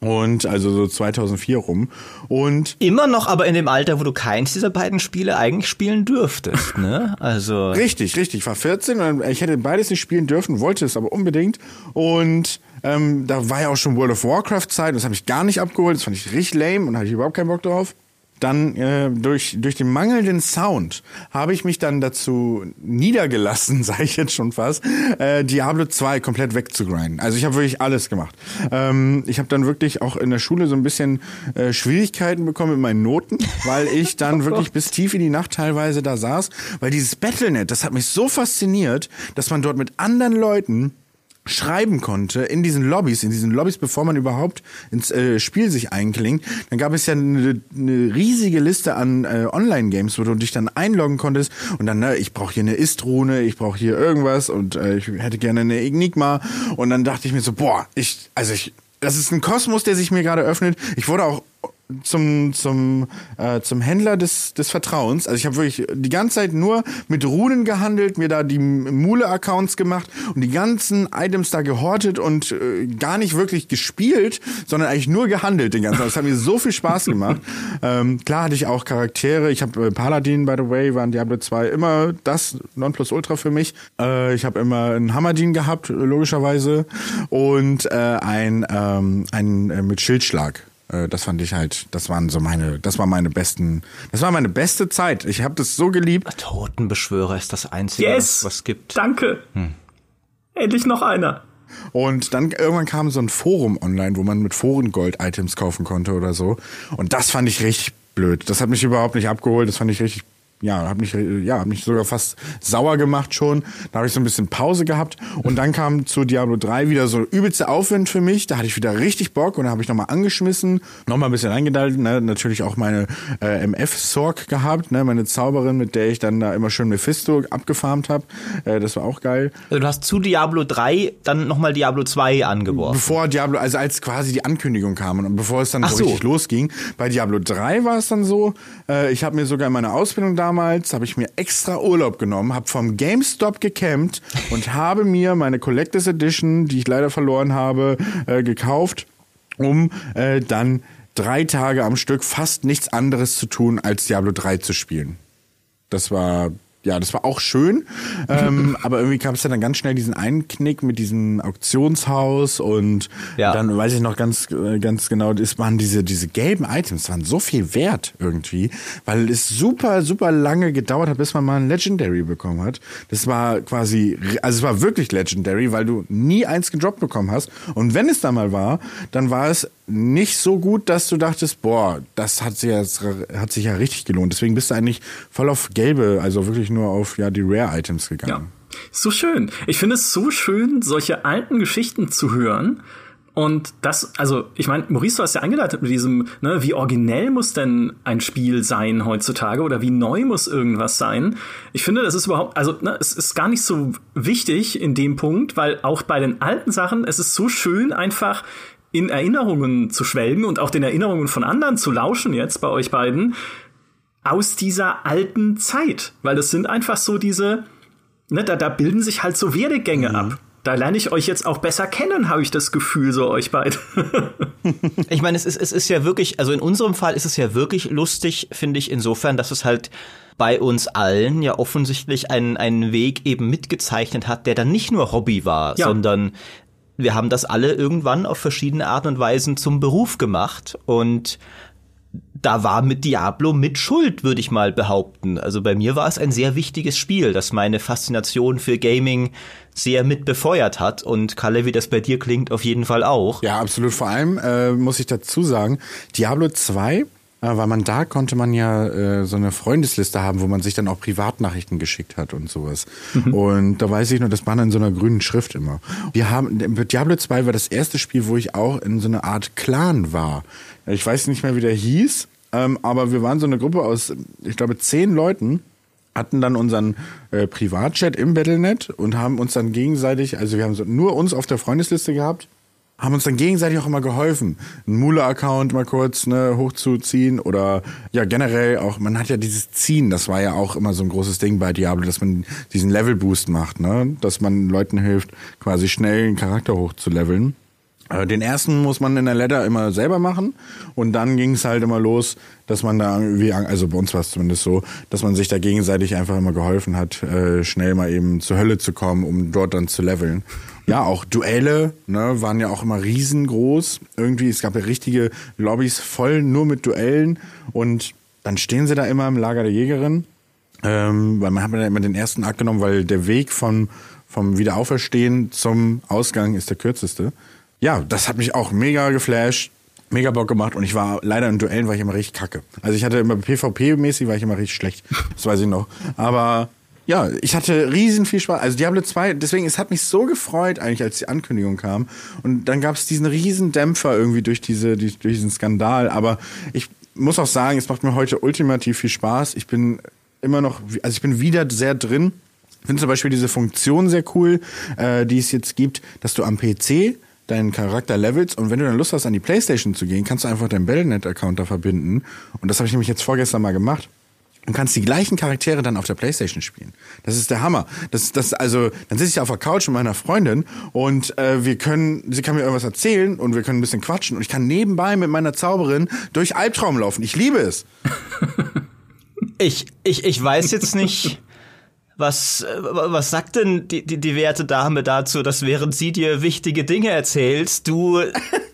Und also so 2004 rum. Und immer noch aber in dem Alter, wo du keins dieser beiden Spiele eigentlich spielen dürftest, ne? Also richtig, richtig. Ich war 14 und ich hätte beides nicht spielen dürfen, wollte es aber unbedingt. Und ähm, da war ja auch schon World of Warcraft Zeit. Das habe ich gar nicht abgeholt. Das fand ich richtig lame und hatte ich überhaupt keinen Bock drauf dann äh, durch, durch den mangelnden Sound habe ich mich dann dazu niedergelassen, sage ich jetzt schon fast, äh, Diablo 2 komplett wegzugrinden. Also ich habe wirklich alles gemacht. Ähm, ich habe dann wirklich auch in der Schule so ein bisschen äh, Schwierigkeiten bekommen mit meinen Noten, weil ich dann oh wirklich bis tief in die Nacht teilweise da saß, weil dieses Battlenet, das hat mich so fasziniert, dass man dort mit anderen Leuten schreiben konnte in diesen Lobbys, in diesen Lobbys, bevor man überhaupt ins äh, Spiel sich einklingt, dann gab es ja eine, eine riesige Liste an äh, Online-Games, wo du dich dann einloggen konntest und dann, ne, ich brauche hier eine Ist-Rune, ich brauche hier irgendwas und äh, ich hätte gerne eine Enigma und dann dachte ich mir so, boah, ich, also ich, das ist ein Kosmos, der sich mir gerade öffnet. Ich wurde auch zum zum äh, zum Händler des des Vertrauens. Also ich habe wirklich die ganze Zeit nur mit Runen gehandelt, mir da die Mule Accounts gemacht und die ganzen Items da gehortet und äh, gar nicht wirklich gespielt, sondern eigentlich nur gehandelt den ganzen Tag. Das hat mir so viel Spaß gemacht. ähm, klar hatte ich auch Charaktere. Ich habe äh, Paladin by the way, waren Diablo 2 immer das Nonplusultra für mich. Äh, ich habe immer einen Hammerdin gehabt logischerweise und äh, ein ähm, ein äh, mit Schildschlag das fand ich halt, das waren so meine, das war meine besten, das war meine beste Zeit. Ich habe das so geliebt. Totenbeschwörer ist das einzige, yes, was gibt. Danke. Hm. Endlich noch einer. Und dann irgendwann kam so ein Forum online, wo man mit Forengold-Items kaufen konnte oder so. Und das fand ich richtig blöd. Das hat mich überhaupt nicht abgeholt. Das fand ich richtig ja, hat mich, ja, hat mich sogar fast sauer gemacht schon. Da habe ich so ein bisschen Pause gehabt und dann kam zu Diablo 3 wieder so übelste Aufwind für mich. Da hatte ich wieder richtig Bock und da habe ich nochmal angeschmissen, nochmal ein bisschen reingedallt, ne? natürlich auch meine äh, MF-Sorg gehabt, ne? meine Zauberin, mit der ich dann da immer schön Mephisto abgefarmt habe. Äh, das war auch geil. Also du hast zu Diablo 3 dann nochmal Diablo 2 angeworfen. Bevor Diablo, also als quasi die Ankündigung kam und bevor es dann so, so richtig losging. Bei Diablo 3 war es dann so, äh, ich habe mir sogar in meiner Ausbildung da damals habe ich mir extra Urlaub genommen, habe vom GameStop gecampt und habe mir meine Collectors Edition, die ich leider verloren habe, äh, gekauft, um äh, dann drei Tage am Stück fast nichts anderes zu tun, als Diablo 3 zu spielen. Das war ja, das war auch schön. ähm, aber irgendwie gab es dann ganz schnell diesen Einknick mit diesem Auktionshaus und ja. dann weiß ich noch ganz, äh, ganz genau, es waren diese, diese gelben Items, waren so viel wert irgendwie, weil es super, super lange gedauert hat, bis man mal ein Legendary bekommen hat. Das war quasi, also es war wirklich Legendary, weil du nie eins gedroppt bekommen hast. Und wenn es da mal war, dann war es nicht so gut, dass du dachtest, boah, das hat sich ja, hat sich ja richtig gelohnt. Deswegen bist du eigentlich voll auf gelbe, also wirklich nur auf ja die Rare-Items gegangen. Ja. So schön. Ich finde es so schön, solche alten Geschichten zu hören. Und das, also, ich meine, Maurice, du hast ja eingeleitet mit diesem, ne, wie originell muss denn ein Spiel sein heutzutage oder wie neu muss irgendwas sein? Ich finde, das ist überhaupt, also, ne, es ist gar nicht so wichtig in dem Punkt, weil auch bei den alten Sachen, es ist so schön, einfach in Erinnerungen zu schwelgen und auch den Erinnerungen von anderen zu lauschen jetzt bei euch beiden aus dieser alten Zeit, weil das sind einfach so diese, ne, da, da bilden sich halt so Werdegänge mhm. ab. Da lerne ich euch jetzt auch besser kennen, habe ich das Gefühl, so euch beide. ich meine, es ist, es ist ja wirklich, also in unserem Fall ist es ja wirklich lustig, finde ich, insofern, dass es halt bei uns allen ja offensichtlich einen, einen Weg eben mitgezeichnet hat, der dann nicht nur Hobby war, ja. sondern wir haben das alle irgendwann auf verschiedene Arten und Weisen zum Beruf gemacht und da war mit Diablo mit Schuld, würde ich mal behaupten. Also bei mir war es ein sehr wichtiges Spiel, das meine Faszination für Gaming sehr mit befeuert hat. Und Kalle, wie das bei dir klingt, auf jeden Fall auch. Ja, absolut. Vor allem äh, muss ich dazu sagen, Diablo 2 äh, weil man da konnte man ja äh, so eine Freundesliste haben, wo man sich dann auch Privatnachrichten geschickt hat und sowas. Mhm. Und da weiß ich nur, das war in so einer grünen Schrift immer. Wir haben Diablo 2 war das erste Spiel, wo ich auch in so einer Art Clan war. Ich weiß nicht mehr, wie der hieß, ähm, aber wir waren so eine Gruppe aus, ich glaube, zehn Leuten hatten dann unseren äh, Privatchat im Battlenet und haben uns dann gegenseitig, also wir haben so nur uns auf der Freundesliste gehabt haben uns dann gegenseitig auch immer geholfen, einen Mula-Account mal kurz ne, hochzuziehen oder ja generell auch, man hat ja dieses Ziehen, das war ja auch immer so ein großes Ding bei Diablo, dass man diesen Level-Boost macht, ne? dass man Leuten hilft, quasi schnell einen Charakter hochzuleveln. Äh, den ersten muss man in der Ladder immer selber machen und dann ging es halt immer los, dass man da irgendwie, also bei uns war es zumindest so, dass man sich da gegenseitig einfach immer geholfen hat, äh, schnell mal eben zur Hölle zu kommen, um dort dann zu leveln. Ja, auch Duelle ne, waren ja auch immer riesengroß. Irgendwie, es gab ja richtige Lobbys voll nur mit Duellen. Und dann stehen sie da immer im Lager der Jägerin. Ähm, weil man hat ja immer den ersten Akt genommen, weil der Weg vom, vom Wiederauferstehen zum Ausgang ist der kürzeste. Ja, das hat mich auch mega geflasht mega Bock gemacht und ich war leider in Duellen war ich immer richtig kacke. Also ich hatte immer PvP-mäßig war ich immer richtig schlecht. Das weiß ich noch. Aber ja, ich hatte riesen viel Spaß. Also Diablo 2, deswegen, es hat mich so gefreut eigentlich, als die Ankündigung kam. Und dann gab es diesen riesen Dämpfer irgendwie durch diese, durch diesen Skandal. Aber ich muss auch sagen, es macht mir heute ultimativ viel Spaß. Ich bin immer noch, also ich bin wieder sehr drin. Ich finde zum Beispiel diese Funktion sehr cool, äh, die es jetzt gibt, dass du am PC deinen Charakter levelst und wenn du dann Lust hast, an die Playstation zu gehen, kannst du einfach deinen Battlenet-Account da verbinden. Und das habe ich nämlich jetzt vorgestern mal gemacht und kannst die gleichen Charaktere dann auf der Playstation spielen. Das ist der Hammer. Das, das, also, dann sitze ich auf der Couch mit meiner Freundin und äh, wir können, sie kann mir irgendwas erzählen und wir können ein bisschen quatschen und ich kann nebenbei mit meiner Zauberin durch Albtraum laufen. Ich liebe es. ich, ich, ich weiß jetzt nicht. Was, was sagt denn die, die, die werte Dame dazu, dass während sie dir wichtige Dinge erzählt, du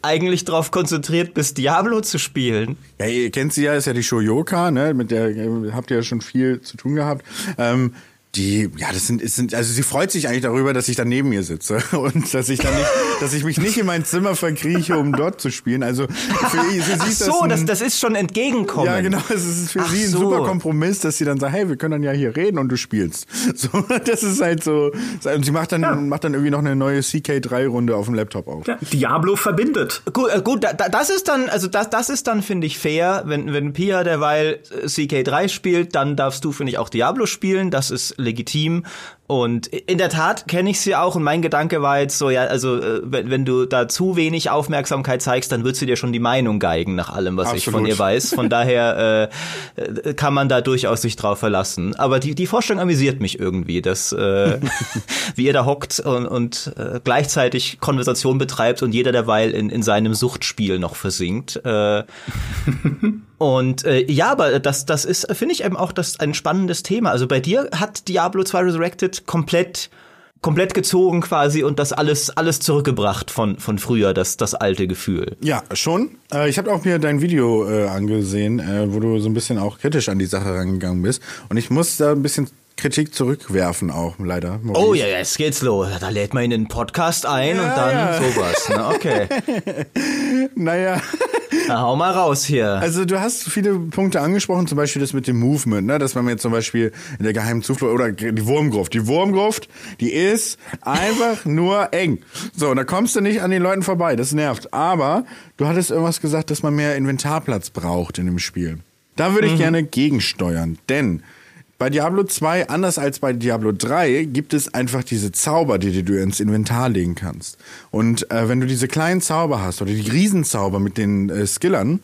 eigentlich darauf konzentriert bist, Diablo zu spielen? Ja, ihr kennt sie ja, ist ja die Shoyoka, ne? Mit der habt ihr ja schon viel zu tun gehabt. Ähm, die, ja, das sind, es sind, also sie freut sich eigentlich darüber, dass ich da neben ihr sitze und dass ich dann nicht, dass ich mich nicht in mein Zimmer verkrieche, um dort zu spielen. Also für, für sie Ach so, das, ein, das, das ist schon entgegenkommen. Ja, genau, es ist für Ach sie ein so. super Kompromiss, dass sie dann sagt, hey, wir können dann ja hier reden und du spielst. So, das ist halt so. Und sie macht dann, ja. macht dann irgendwie noch eine neue CK3-Runde auf dem Laptop auf. Ja, Diablo verbindet. Gut, äh, gut, da, das ist dann, also das, das ist dann, finde ich, fair, wenn, wenn Pia derweil CK3 spielt, dann darfst du, finde ich, auch Diablo spielen. Das ist legitim. Und in der Tat kenne ich sie auch und mein Gedanke war jetzt so, ja, also äh, wenn, wenn du da zu wenig Aufmerksamkeit zeigst, dann wird sie dir schon die Meinung geigen nach allem, was Absolut. ich von ihr weiß. Von daher äh, äh, kann man da durchaus sich drauf verlassen. Aber die, die Vorstellung amüsiert mich irgendwie, dass äh, wie ihr da hockt und, und äh, gleichzeitig Konversation betreibt und jeder derweil in, in seinem Suchtspiel noch versinkt. Äh, Und äh, ja, aber das, das ist, finde ich eben auch das ein spannendes Thema. Also bei dir hat Diablo 2 Resurrected komplett komplett gezogen quasi und das alles alles zurückgebracht von von früher das das alte Gefühl. Ja, schon. Äh, ich habe auch mir dein Video äh, angesehen, äh, wo du so ein bisschen auch kritisch an die Sache rangegangen bist und ich muss da ein bisschen Kritik zurückwerfen auch, leider. Maurice. Oh ja, jetzt geht's los. Da lädt man in den Podcast ein ja, und dann ja. sowas. Ne? Okay. naja. Na, hau mal raus hier. Also du hast viele Punkte angesprochen, zum Beispiel das mit dem Movement, ne? dass man jetzt zum Beispiel in der geheimen Zuflucht oder die Wurmgruft. Die Wurmgruft, die ist einfach nur eng. So, und da kommst du nicht an den Leuten vorbei. Das nervt. Aber du hattest irgendwas gesagt, dass man mehr Inventarplatz braucht in dem Spiel. Da würde ich mhm. gerne gegensteuern, denn bei Diablo 2, anders als bei Diablo 3, gibt es einfach diese Zauber, die du ins Inventar legen kannst. Und äh, wenn du diese kleinen Zauber hast oder die Riesenzauber mit den äh, Skillern,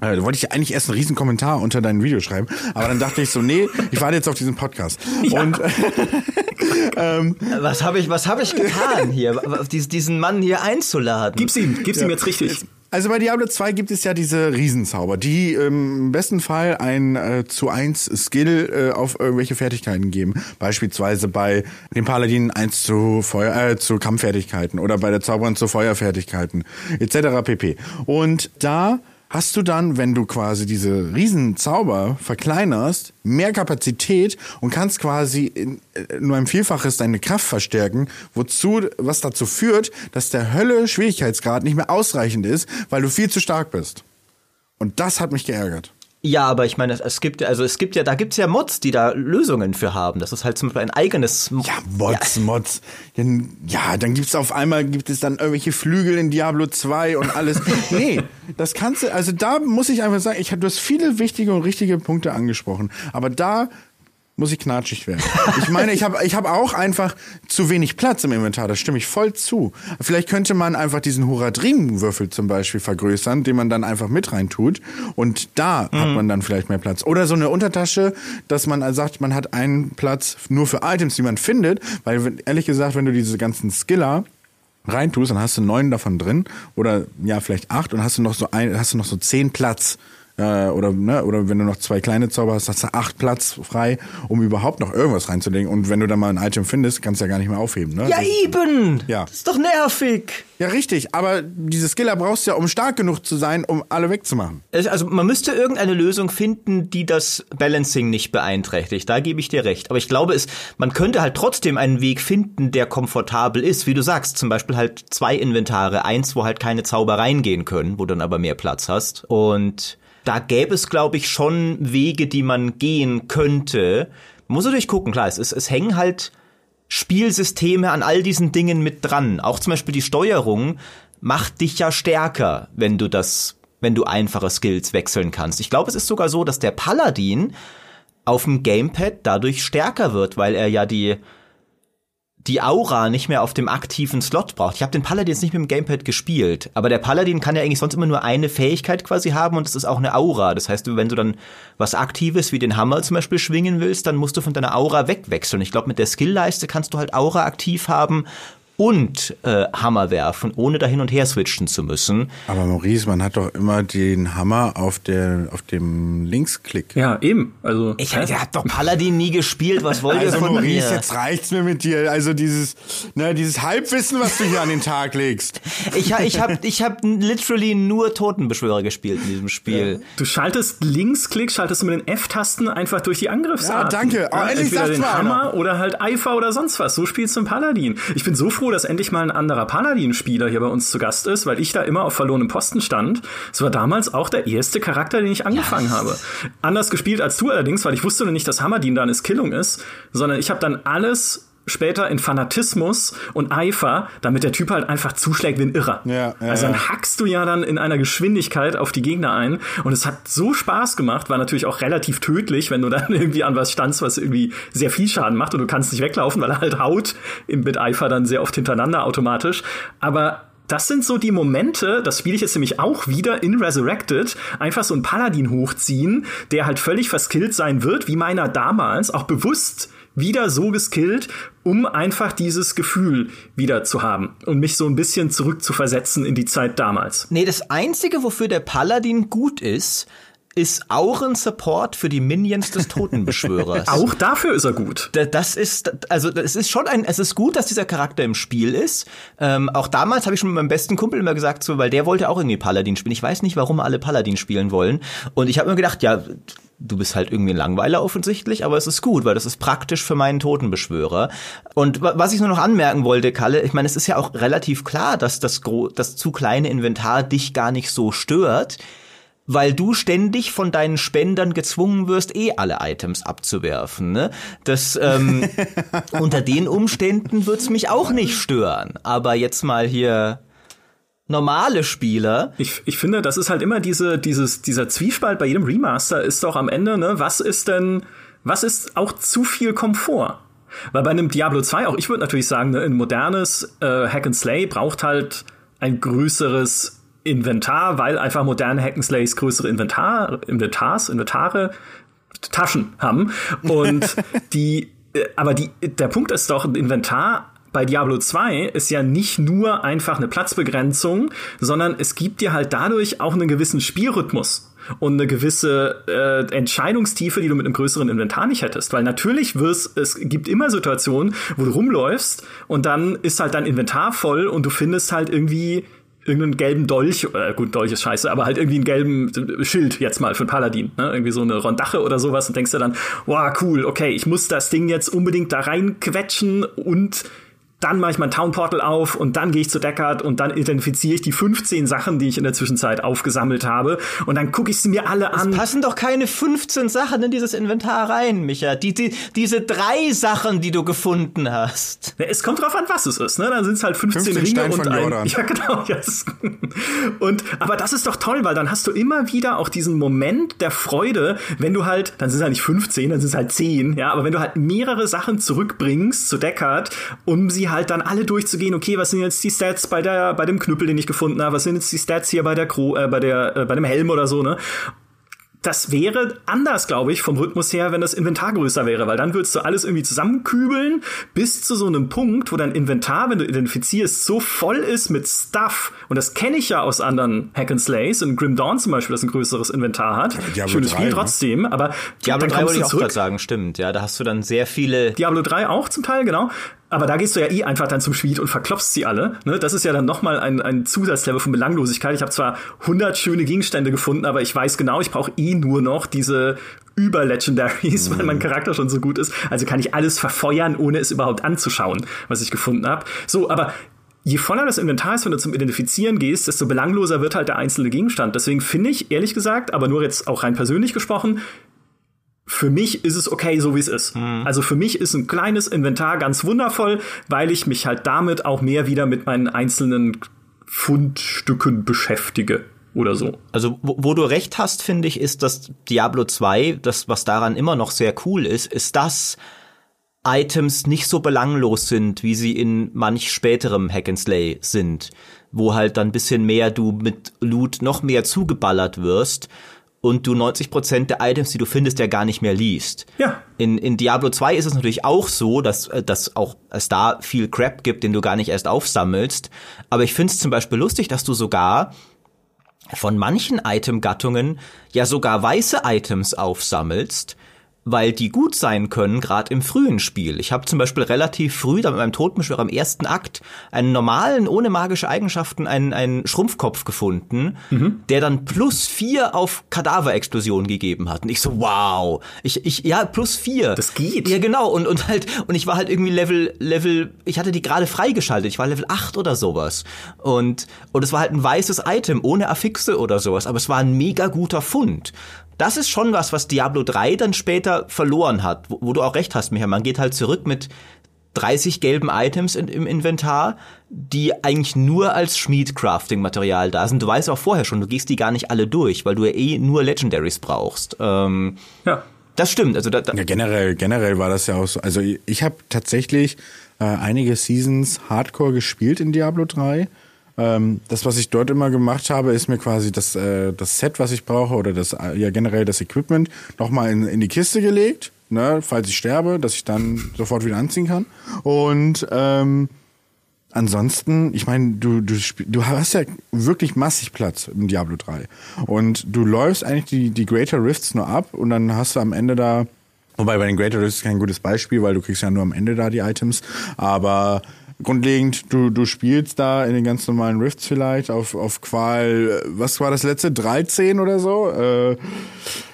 äh, da wollte ich eigentlich erst einen riesen Kommentar unter dein Video schreiben, aber dann dachte ich so, nee, ich warte jetzt auf diesen Podcast. Ja. Und ähm, was habe ich, was habe ich getan hier, diesen Mann hier einzuladen? Gib's ihm, gib's ja. ihm jetzt richtig. Also bei Diablo 2 gibt es ja diese Riesenzauber, die ähm, im besten Fall ein äh, zu eins Skill äh, auf irgendwelche Fertigkeiten geben. Beispielsweise bei dem Paladin eins zu Feuer, äh, zu Kampffertigkeiten oder bei der Zauberin zu Feuerfertigkeiten etc. pp. Und da hast du dann, wenn du quasi diese Riesenzauber verkleinerst, mehr Kapazität und kannst quasi in, äh, nur ein Vielfaches deine Kraft verstärken, wozu, was dazu führt, dass der Hölle Schwierigkeitsgrad nicht mehr ausreichend ist, weil du viel zu stark bist. Und das hat mich geärgert. Ja, aber ich meine, es gibt also es gibt ja, da gibt's ja Mods, die da Lösungen für haben. Das ist halt zum Beispiel ein eigenes. Ja, Mods, ja. Mods. Ja, dann gibt's auf einmal gibt es dann irgendwelche Flügel in Diablo 2 und alles. nee, das kannst du, also da muss ich einfach sagen, ich habe du hast viele wichtige und richtige Punkte angesprochen, aber da muss ich knatschig werden. Ich meine, ich habe ich hab auch einfach zu wenig Platz im Inventar, das stimme ich voll zu. Vielleicht könnte man einfach diesen Huradrim-Würfel zum Beispiel vergrößern, den man dann einfach mit rein tut und da mhm. hat man dann vielleicht mehr Platz. Oder so eine Untertasche, dass man sagt, man hat einen Platz nur für Items, die man findet, weil ehrlich gesagt, wenn du diese ganzen Skiller reintust, dann hast du neun davon drin oder ja, vielleicht acht und hast du noch so ein, hast du noch so zehn Platz äh, oder, ne, oder wenn du noch zwei kleine Zauber hast, hast du acht Platz frei, um überhaupt noch irgendwas reinzulegen. Und wenn du dann mal ein Item findest, kannst du ja gar nicht mehr aufheben. Ne? Ja, das, eben! Ja. Das ist doch nervig! Ja, richtig. Aber diese Skiller brauchst du ja, um stark genug zu sein, um alle wegzumachen. Also man müsste irgendeine Lösung finden, die das Balancing nicht beeinträchtigt. Da gebe ich dir recht. Aber ich glaube, es, man könnte halt trotzdem einen Weg finden, der komfortabel ist. Wie du sagst, zum Beispiel halt zwei Inventare. Eins, wo halt keine Zauber reingehen können, wo du dann aber mehr Platz hast. Und da gäbe es, glaube ich, schon Wege, die man gehen könnte. Muss natürlich gucken, klar, es, ist, es hängen halt Spielsysteme an all diesen Dingen mit dran. Auch zum Beispiel die Steuerung macht dich ja stärker, wenn du das, wenn du einfache Skills wechseln kannst. Ich glaube, es ist sogar so, dass der Paladin auf dem Gamepad dadurch stärker wird, weil er ja die die Aura nicht mehr auf dem aktiven Slot braucht. Ich habe den Paladin jetzt nicht mit dem Gamepad gespielt, aber der Paladin kann ja eigentlich sonst immer nur eine Fähigkeit quasi haben und das ist auch eine Aura. Das heißt, wenn du dann was Aktives wie den Hammer zum Beispiel schwingen willst, dann musst du von deiner Aura wegwechseln. Ich glaube, mit der Skillleiste kannst du halt Aura aktiv haben und äh, Hammer werfen, ohne da hin und her switchen zu müssen. Aber Maurice, man hat doch immer den Hammer auf der auf dem Linksklick. Ja, eben. Also ich hab, hat doch Paladin nie gespielt. Was wollt also ihr von Maurice, mir? jetzt reicht's mir mit dir. Also dieses, ne, dieses Halbwissen, was du hier an den Tag legst. Ich, ich habe ich hab literally nur Totenbeschwörer gespielt in diesem Spiel. Du schaltest Linksklick, schaltest du mit den F-Tasten einfach durch die Angriffsarten. Ja, danke. Oh, endlich Entweder den. Hammer oder halt Eifer oder sonst was. So spielst du einen Paladin. Ich bin so froh, dass endlich mal ein anderer Paladin-Spieler hier bei uns zu Gast ist, weil ich da immer auf verlorenem Posten stand. Es war damals auch der erste Charakter, den ich angefangen habe. Anders gespielt als du allerdings, weil ich wusste noch nicht, dass Hammerdin da eine Skillung ist, sondern ich habe dann alles später in Fanatismus und Eifer, damit der Typ halt einfach zuschlägt wie ein Irrer. Ja, ja, also dann hackst du ja dann in einer Geschwindigkeit auf die Gegner ein und es hat so Spaß gemacht, war natürlich auch relativ tödlich, wenn du dann irgendwie an was standst, was irgendwie sehr viel Schaden macht und du kannst nicht weglaufen, weil er halt haut im mit Eifer dann sehr oft hintereinander automatisch, aber das sind so die Momente, das spiele ich jetzt nämlich auch wieder in Resurrected, einfach so einen Paladin hochziehen, der halt völlig verskillt sein wird, wie meiner damals, auch bewusst wieder so geskillt, um einfach dieses Gefühl wieder zu haben und mich so ein bisschen zurückzuversetzen in die Zeit damals. Nee, das Einzige, wofür der Paladin gut ist, ist Auren-Support für die Minions des Totenbeschwörers. Auch dafür ist er gut. Da- Das ist, also es ist schon ein, es ist gut, dass dieser Charakter im Spiel ist. Ähm, auch damals habe ich schon mit meinem besten Kumpel immer gesagt, so, weil der wollte auch irgendwie Paladin spielen. Ich weiß nicht, warum alle Paladin spielen wollen. Und ich habe mir gedacht, ja, du bist halt irgendwie ein Langweiler offensichtlich, aber es ist gut, weil das ist praktisch für meinen Totenbeschwörer. Und wa- was ich nur noch anmerken wollte, Kalle, ich meine, es ist ja auch relativ klar, dass das, das zu kleine Inventar dich gar nicht so stört weil du ständig von deinen Spendern gezwungen wirst, eh alle Items abzuwerfen. Ne? Das ähm, unter den Umständen wird's mich auch nicht stören. Aber jetzt mal hier normale Spieler. Ich, ich finde, das ist halt immer diese, dieses, dieser Zwiespalt bei jedem Remaster ist doch am Ende, ne, was ist denn, was ist auch zu viel Komfort? Weil bei einem Diablo 2 auch, ich würde natürlich sagen, ne, ein modernes äh, Hack and Slay braucht halt ein größeres Inventar, weil einfach moderne Hack and Slays größere Inventar, Inventars, Inventare, Taschen haben. Und die, äh, aber die, der Punkt ist doch, ein Inventar bei Diablo 2 ist ja nicht nur einfach eine Platzbegrenzung, sondern es gibt dir halt dadurch auch einen gewissen Spielrhythmus und eine gewisse äh, Entscheidungstiefe, die du mit einem größeren Inventar nicht hättest. Weil natürlich wirst, es gibt immer Situationen, wo du rumläufst und dann ist halt dein Inventar voll und du findest halt irgendwie irgendeinen gelben Dolch, äh, gut, Dolch ist scheiße, aber halt irgendwie einen gelben Schild jetzt mal für einen Paladin, ne? irgendwie so eine Rondache oder sowas und denkst dir dann, wow, cool, okay, ich muss das Ding jetzt unbedingt da reinquetschen und dann mache ich mein Town Portal auf und dann gehe ich zu Deckard und dann identifiziere ich die 15 Sachen, die ich in der Zwischenzeit aufgesammelt habe und dann gucke ich sie mir alle an. Passen doch keine 15 Sachen in dieses Inventar rein, Micha. Die, die, diese drei Sachen, die du gefunden hast. Ja, Es kommt drauf an, was es ist, ne? Dann sind es halt 15, 15 Ringe Stein und ein. Ja, genau. Yes. Und aber das ist doch toll, weil dann hast du immer wieder auch diesen Moment der Freude, wenn du halt, dann sind es halt nicht 15, dann sind es halt 10, ja, aber wenn du halt mehrere Sachen zurückbringst zu Deckard, um sie halt dann alle durchzugehen, okay, was sind jetzt die Stats bei der bei dem Knüppel, den ich gefunden habe, was sind jetzt die Stats hier bei der Kro äh, bei der äh, bei dem Helm oder so, ne? das wäre anders, glaube ich, vom Rhythmus her, wenn das Inventar größer wäre, weil dann würdest du alles irgendwie zusammenkübeln bis zu so einem Punkt, wo dein Inventar, wenn du identifizierst, so voll ist mit Stuff. Und das kenne ich ja aus anderen Hack and Slays. Und Grim Dawn zum Beispiel, das ein größeres Inventar hat. Diablo Schönes 3, Spiel ne? trotzdem, aber Diablo dann 3 kommst wollte ich auch zurück. gerade sagen, stimmt. Ja, da hast du dann sehr viele Diablo 3 auch zum Teil, genau. Aber da gehst du ja eh einfach dann zum Schmied und verklopfst sie alle. Ne? Das ist ja dann nochmal ein, ein Zusatzlevel von Belanglosigkeit. Ich habe zwar 100 schöne Gegenstände gefunden, aber ich weiß genau, ich brauche eh nur noch diese Über-Legendaries, weil mein Charakter schon so gut ist. Also kann ich alles verfeuern, ohne es überhaupt anzuschauen, was ich gefunden habe. So, aber je voller das Inventar ist, wenn du zum Identifizieren gehst, desto belangloser wird halt der einzelne Gegenstand. Deswegen finde ich, ehrlich gesagt, aber nur jetzt auch rein persönlich gesprochen, für mich ist es okay, so wie es ist. Also für mich ist ein kleines Inventar ganz wundervoll, weil ich mich halt damit auch mehr wieder mit meinen einzelnen Fundstücken beschäftige oder so. Also, wo, wo du recht hast, finde ich, ist, dass Diablo 2, das, was daran immer noch sehr cool ist, ist, dass Items nicht so belanglos sind, wie sie in manch späterem Hack and Slay sind, wo halt dann ein bisschen mehr du mit Loot noch mehr zugeballert wirst und du 90% der Items, die du findest, ja gar nicht mehr liest. Ja. In, in Diablo 2 ist es natürlich auch so, dass, äh, dass auch es da viel Crap gibt, den du gar nicht erst aufsammelst. Aber ich finde es zum Beispiel lustig, dass du sogar von manchen Item-Gattungen ja sogar weiße Items aufsammelst, weil die gut sein können, gerade im frühen Spiel. Ich habe zum Beispiel relativ früh, da mit meinem Totenbeschwörer im ersten Akt, einen normalen, ohne magische Eigenschaften, einen, einen Schrumpfkopf gefunden, mhm. der dann plus vier auf Kadaverexplosion gegeben hat. Und ich so, wow. Ich, ich, ja, plus vier. Das geht. Ja, genau. Und, und halt, und ich war halt irgendwie Level, Level, ich hatte die gerade freigeschaltet. Ich war Level 8 oder sowas. Und, und es war halt ein weißes Item, ohne Affixe oder sowas. Aber es war ein mega guter Fund das ist schon was, was Diablo 3 dann später verloren hat, wo, wo du auch recht hast, Michael. Man geht halt zurück mit 30 gelben Items in, im Inventar, die eigentlich nur als Schmied-Crafting-Material da sind. Du weißt auch vorher schon, du gehst die gar nicht alle durch, weil du ja eh nur Legendaries brauchst. Ähm, ja. Das stimmt. Also da, da ja, generell, generell war das ja auch so. Also ich, ich habe tatsächlich äh, einige Seasons Hardcore gespielt in Diablo 3 ähm, das, was ich dort immer gemacht habe, ist mir quasi das, äh, das Set, was ich brauche, oder das, äh, ja generell das Equipment, nochmal in, in die Kiste gelegt, ne, falls ich sterbe, dass ich dann sofort wieder anziehen kann. Und ähm, ansonsten, ich meine, du, du, du hast ja wirklich massig Platz im Diablo 3. Und du läufst eigentlich die, die Greater Rifts nur ab und dann hast du am Ende da Wobei bei den Greater Rifts kein gutes Beispiel, weil du kriegst ja nur am Ende da die Items. Aber grundlegend, du, du spielst da in den ganz normalen Rifts vielleicht auf, auf Qual, was war das letzte? 13 oder so? Äh,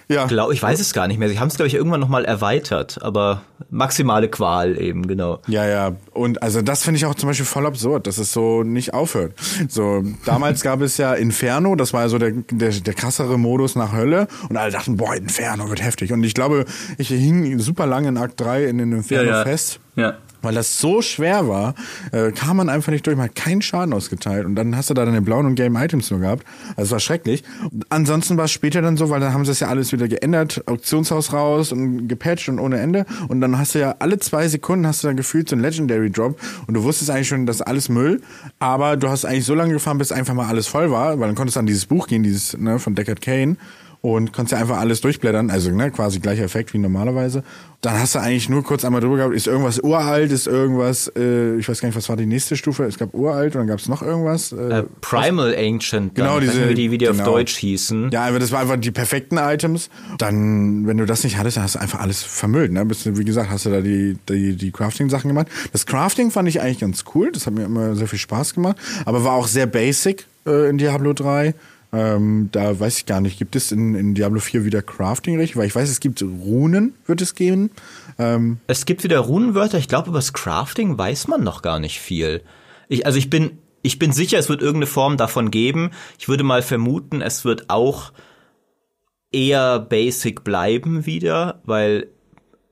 ja. Glaub, ich weiß es gar nicht mehr. Sie haben es, glaube ich, irgendwann nochmal erweitert, aber maximale Qual eben, genau. Ja, ja. Und also das finde ich auch zum Beispiel voll absurd, dass es so nicht aufhört. So, damals gab es ja Inferno, das war ja so der, der, der krassere Modus nach Hölle und alle dachten, boah, Inferno wird heftig. Und ich glaube, ich hing super lange in Akt 3 in den Inferno ja, ja. fest. Ja weil das so schwer war, äh, kam man einfach nicht durch, man hat keinen Schaden ausgeteilt. Und dann hast du da deine blauen und gelben Items nur gehabt. Also es war schrecklich. Ansonsten war es später dann so, weil dann haben sie es ja alles wieder geändert, Auktionshaus raus und gepatcht und ohne Ende. Und dann hast du ja alle zwei Sekunden hast du dann gefühlt so einen Legendary Drop. Und du wusstest eigentlich schon, das ist alles Müll, aber du hast eigentlich so lange gefahren, bis einfach mal alles voll war, weil dann konntest du an dieses Buch gehen, dieses ne, von Deckard Kane und kannst ja einfach alles durchblättern, also ne, quasi gleicher Effekt wie normalerweise. Dann hast du eigentlich nur kurz einmal drüber gehabt, ist irgendwas uralt, ist irgendwas, äh, ich weiß gar nicht, was war die nächste Stufe, es gab uralt und dann gab es noch irgendwas. Äh, uh, Primal Ancient, genau, diese, wie die genau. auf Deutsch hießen. Ja, aber das war einfach die perfekten Items. Dann, wenn du das nicht hattest, dann hast du einfach alles vermüllt. Ne? Bist, wie gesagt, hast du da die, die, die Crafting-Sachen gemacht. Das Crafting fand ich eigentlich ganz cool, das hat mir immer sehr viel Spaß gemacht, aber war auch sehr basic äh, in Diablo 3. Ähm, da weiß ich gar nicht, gibt es in, in Diablo 4 wieder Crafting richtig? Weil ich weiß, es gibt Runen, wird es geben. Ähm, es gibt wieder Runenwörter. Ich glaube, über das Crafting weiß man noch gar nicht viel. Ich, also ich bin, ich bin sicher, es wird irgendeine Form davon geben. Ich würde mal vermuten, es wird auch eher basic bleiben wieder, weil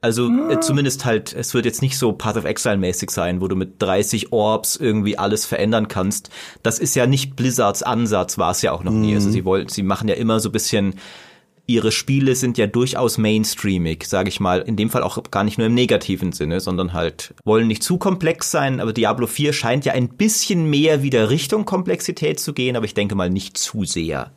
also äh, zumindest halt, es wird jetzt nicht so Path of Exile mäßig sein, wo du mit 30 Orbs irgendwie alles verändern kannst. Das ist ja nicht Blizzards Ansatz, war es ja auch noch nie. Also mhm. sie wollen, sie machen ja immer so bisschen ihre Spiele sind ja durchaus mainstreamig, sage ich mal. In dem Fall auch gar nicht nur im negativen Sinne, sondern halt wollen nicht zu komplex sein. Aber Diablo 4 scheint ja ein bisschen mehr wieder Richtung Komplexität zu gehen, aber ich denke mal nicht zu sehr.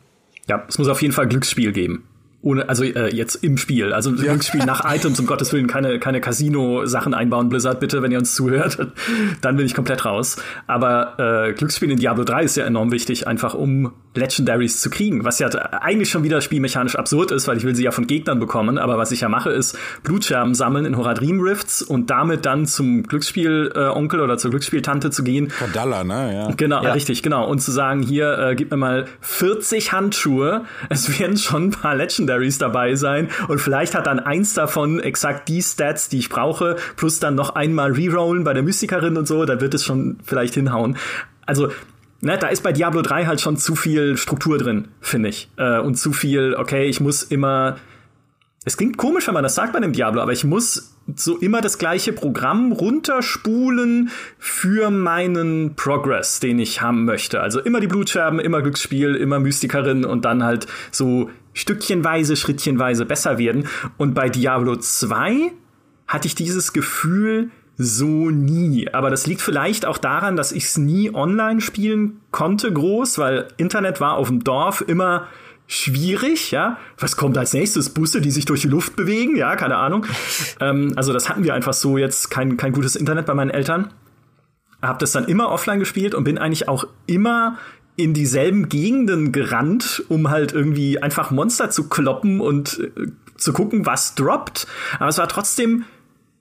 Ja, es muss auf jeden Fall Glücksspiel geben ohne, also äh, jetzt im Spiel, also ja. Glücksspiel nach Items, um Gottes Willen, keine, keine Casino-Sachen einbauen, Blizzard, bitte, wenn ihr uns zuhört, dann bin ich komplett raus. Aber äh, Glücksspiel in Diablo 3 ist ja enorm wichtig, einfach um Legendaries zu kriegen, was ja eigentlich schon wieder spielmechanisch absurd ist, weil ich will sie ja von Gegnern bekommen, aber was ich ja mache, ist Blutscherben sammeln in Horadrim Rifts und damit dann zum Glücksspiel-Onkel äh, oder zur Glücksspieltante zu gehen. Kadalla, ne? Ja. Genau, ja. richtig, genau. Und zu sagen, hier, äh, gib mir mal 40 Handschuhe, es werden schon ein paar Legendaries dabei sein und vielleicht hat dann eins davon exakt die Stats, die ich brauche, plus dann noch einmal rerollen bei der Mystikerin und so, dann wird es schon vielleicht hinhauen. Also ne, da ist bei Diablo 3 halt schon zu viel Struktur drin, finde ich. Äh, und zu viel, okay, ich muss immer. Es klingt komisch, wenn man das sagt bei dem Diablo, aber ich muss so immer das gleiche Programm runterspulen für meinen Progress, den ich haben möchte. Also immer die Blutscherben, immer Glücksspiel, immer Mystikerin und dann halt so stückchenweise, schrittchenweise besser werden. Und bei Diablo 2 hatte ich dieses Gefühl, so nie. Aber das liegt vielleicht auch daran, dass ich es nie online spielen konnte, groß, weil Internet war auf dem Dorf immer schwierig, ja. Was kommt als nächstes? Busse, die sich durch die Luft bewegen, ja, keine Ahnung. ähm, also das hatten wir einfach so jetzt kein, kein gutes Internet bei meinen Eltern. Hab das dann immer offline gespielt und bin eigentlich auch immer in dieselben Gegenden gerannt, um halt irgendwie einfach Monster zu kloppen und äh, zu gucken, was droppt. Aber es war trotzdem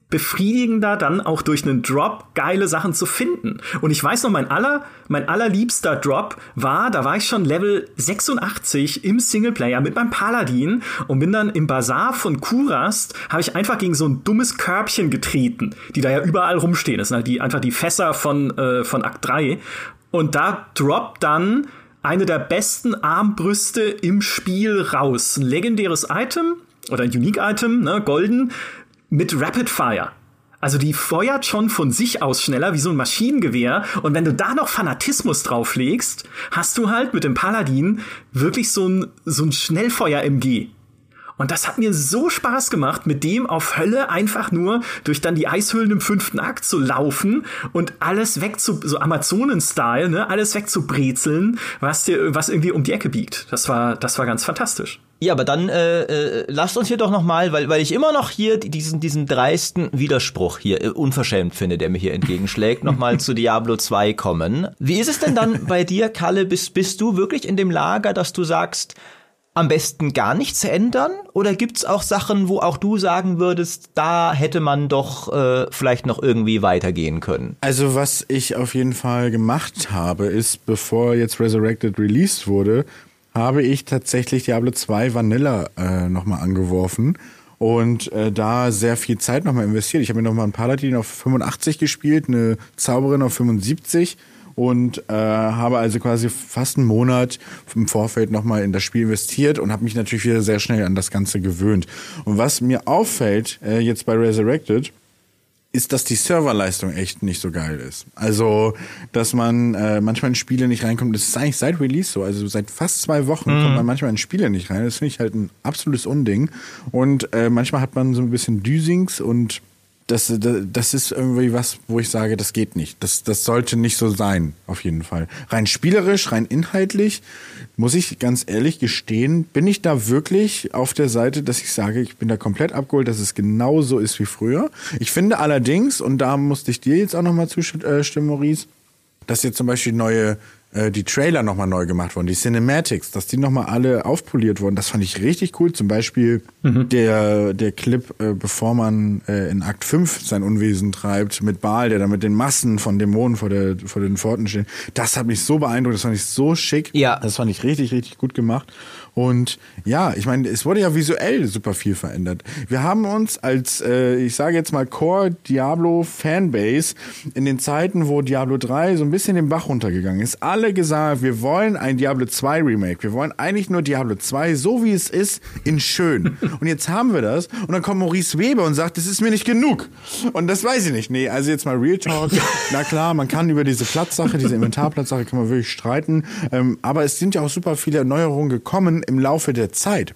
befriedigender, dann auch durch einen Drop geile Sachen zu finden. Und ich weiß noch, mein aller, mein allerliebster Drop war, da war ich schon Level 86 im Singleplayer mit meinem Paladin und bin dann im Bazar von Kurast, habe ich einfach gegen so ein dummes Körbchen getreten, die da ja überall rumstehen. Das sind halt die, einfach die Fässer von, äh, von Akt 3. Und da droppt dann eine der besten Armbrüste im Spiel raus. Ein legendäres Item oder ein Unique-Item, ne, golden, mit Rapid Fire. Also die feuert schon von sich aus schneller wie so ein Maschinengewehr. Und wenn du da noch Fanatismus drauflegst, hast du halt mit dem Paladin wirklich so ein, so ein Schnellfeuer-MG. Und das hat mir so Spaß gemacht, mit dem auf Hölle einfach nur durch dann die Eishöhlen im fünften Akt zu laufen und alles weg zu, so Amazonen-Style, ne, alles wegzubrezeln, was dir, was irgendwie um die Ecke biegt. Das war, das war ganz fantastisch. Ja, aber dann äh, äh, lasst uns hier doch noch mal, weil weil ich immer noch hier diesen diesen dreisten Widerspruch hier äh, unverschämt finde, der mir hier entgegenschlägt, noch mal zu Diablo 2 kommen. Wie ist es denn dann bei dir, Kalle? Bist bist du wirklich in dem Lager, dass du sagst, am besten gar nichts ändern? Oder gibt's auch Sachen, wo auch du sagen würdest, da hätte man doch äh, vielleicht noch irgendwie weitergehen können? Also was ich auf jeden Fall gemacht habe, ist, bevor jetzt Resurrected released wurde, habe ich tatsächlich Diablo 2 Vanilla äh, nochmal angeworfen und äh, da sehr viel Zeit nochmal investiert. Ich habe mir nochmal einen Paladin auf 85 gespielt, eine Zauberin auf 75 und äh, habe also quasi fast einen Monat im Vorfeld nochmal in das Spiel investiert und habe mich natürlich wieder sehr schnell an das Ganze gewöhnt. Und was mir auffällt äh, jetzt bei Resurrected, ist, dass die Serverleistung echt nicht so geil ist. Also, dass man äh, manchmal in Spiele nicht reinkommt. Das ist eigentlich seit Release so. Also seit fast zwei Wochen mhm. kommt man manchmal in Spiele nicht rein. Das finde ich halt ein absolutes Unding. Und äh, manchmal hat man so ein bisschen Düsings und das, das ist irgendwie was, wo ich sage, das geht nicht. Das, das sollte nicht so sein, auf jeden Fall. Rein spielerisch, rein inhaltlich, muss ich ganz ehrlich gestehen, bin ich da wirklich auf der Seite, dass ich sage, ich bin da komplett abgeholt, dass es genauso ist wie früher. Ich finde allerdings, und da musste ich dir jetzt auch nochmal zustimmen, Maurice, dass jetzt zum Beispiel neue äh, die Trailer nochmal neu gemacht wurden, die Cinematics, dass die nochmal alle aufpoliert wurden. Das fand ich richtig cool. Zum Beispiel mhm. der, der Clip, äh, bevor man äh, in Akt 5 sein Unwesen treibt, mit Baal, der da mit den Massen von Dämonen vor, der, vor den Pforten steht. Das hat mich so beeindruckt, das fand ich so schick. Ja. Das fand ich richtig, richtig gut gemacht. Und ja, ich meine, es wurde ja visuell super viel verändert. Wir haben uns als, äh, ich sage jetzt mal, Core Diablo Fanbase in den Zeiten, wo Diablo 3 so ein bisschen den Bach runtergegangen ist, alle gesagt, wir wollen ein Diablo 2 Remake. Wir wollen eigentlich nur Diablo 2, so wie es ist, in schön. Und jetzt haben wir das. Und dann kommt Maurice Weber und sagt, das ist mir nicht genug. Und das weiß ich nicht. Nee, also jetzt mal Real Talk. Na klar, man kann über diese Platzsache, diese Inventarplatzsache, kann man wirklich streiten. Ähm, aber es sind ja auch super viele Erneuerungen gekommen im Laufe der Zeit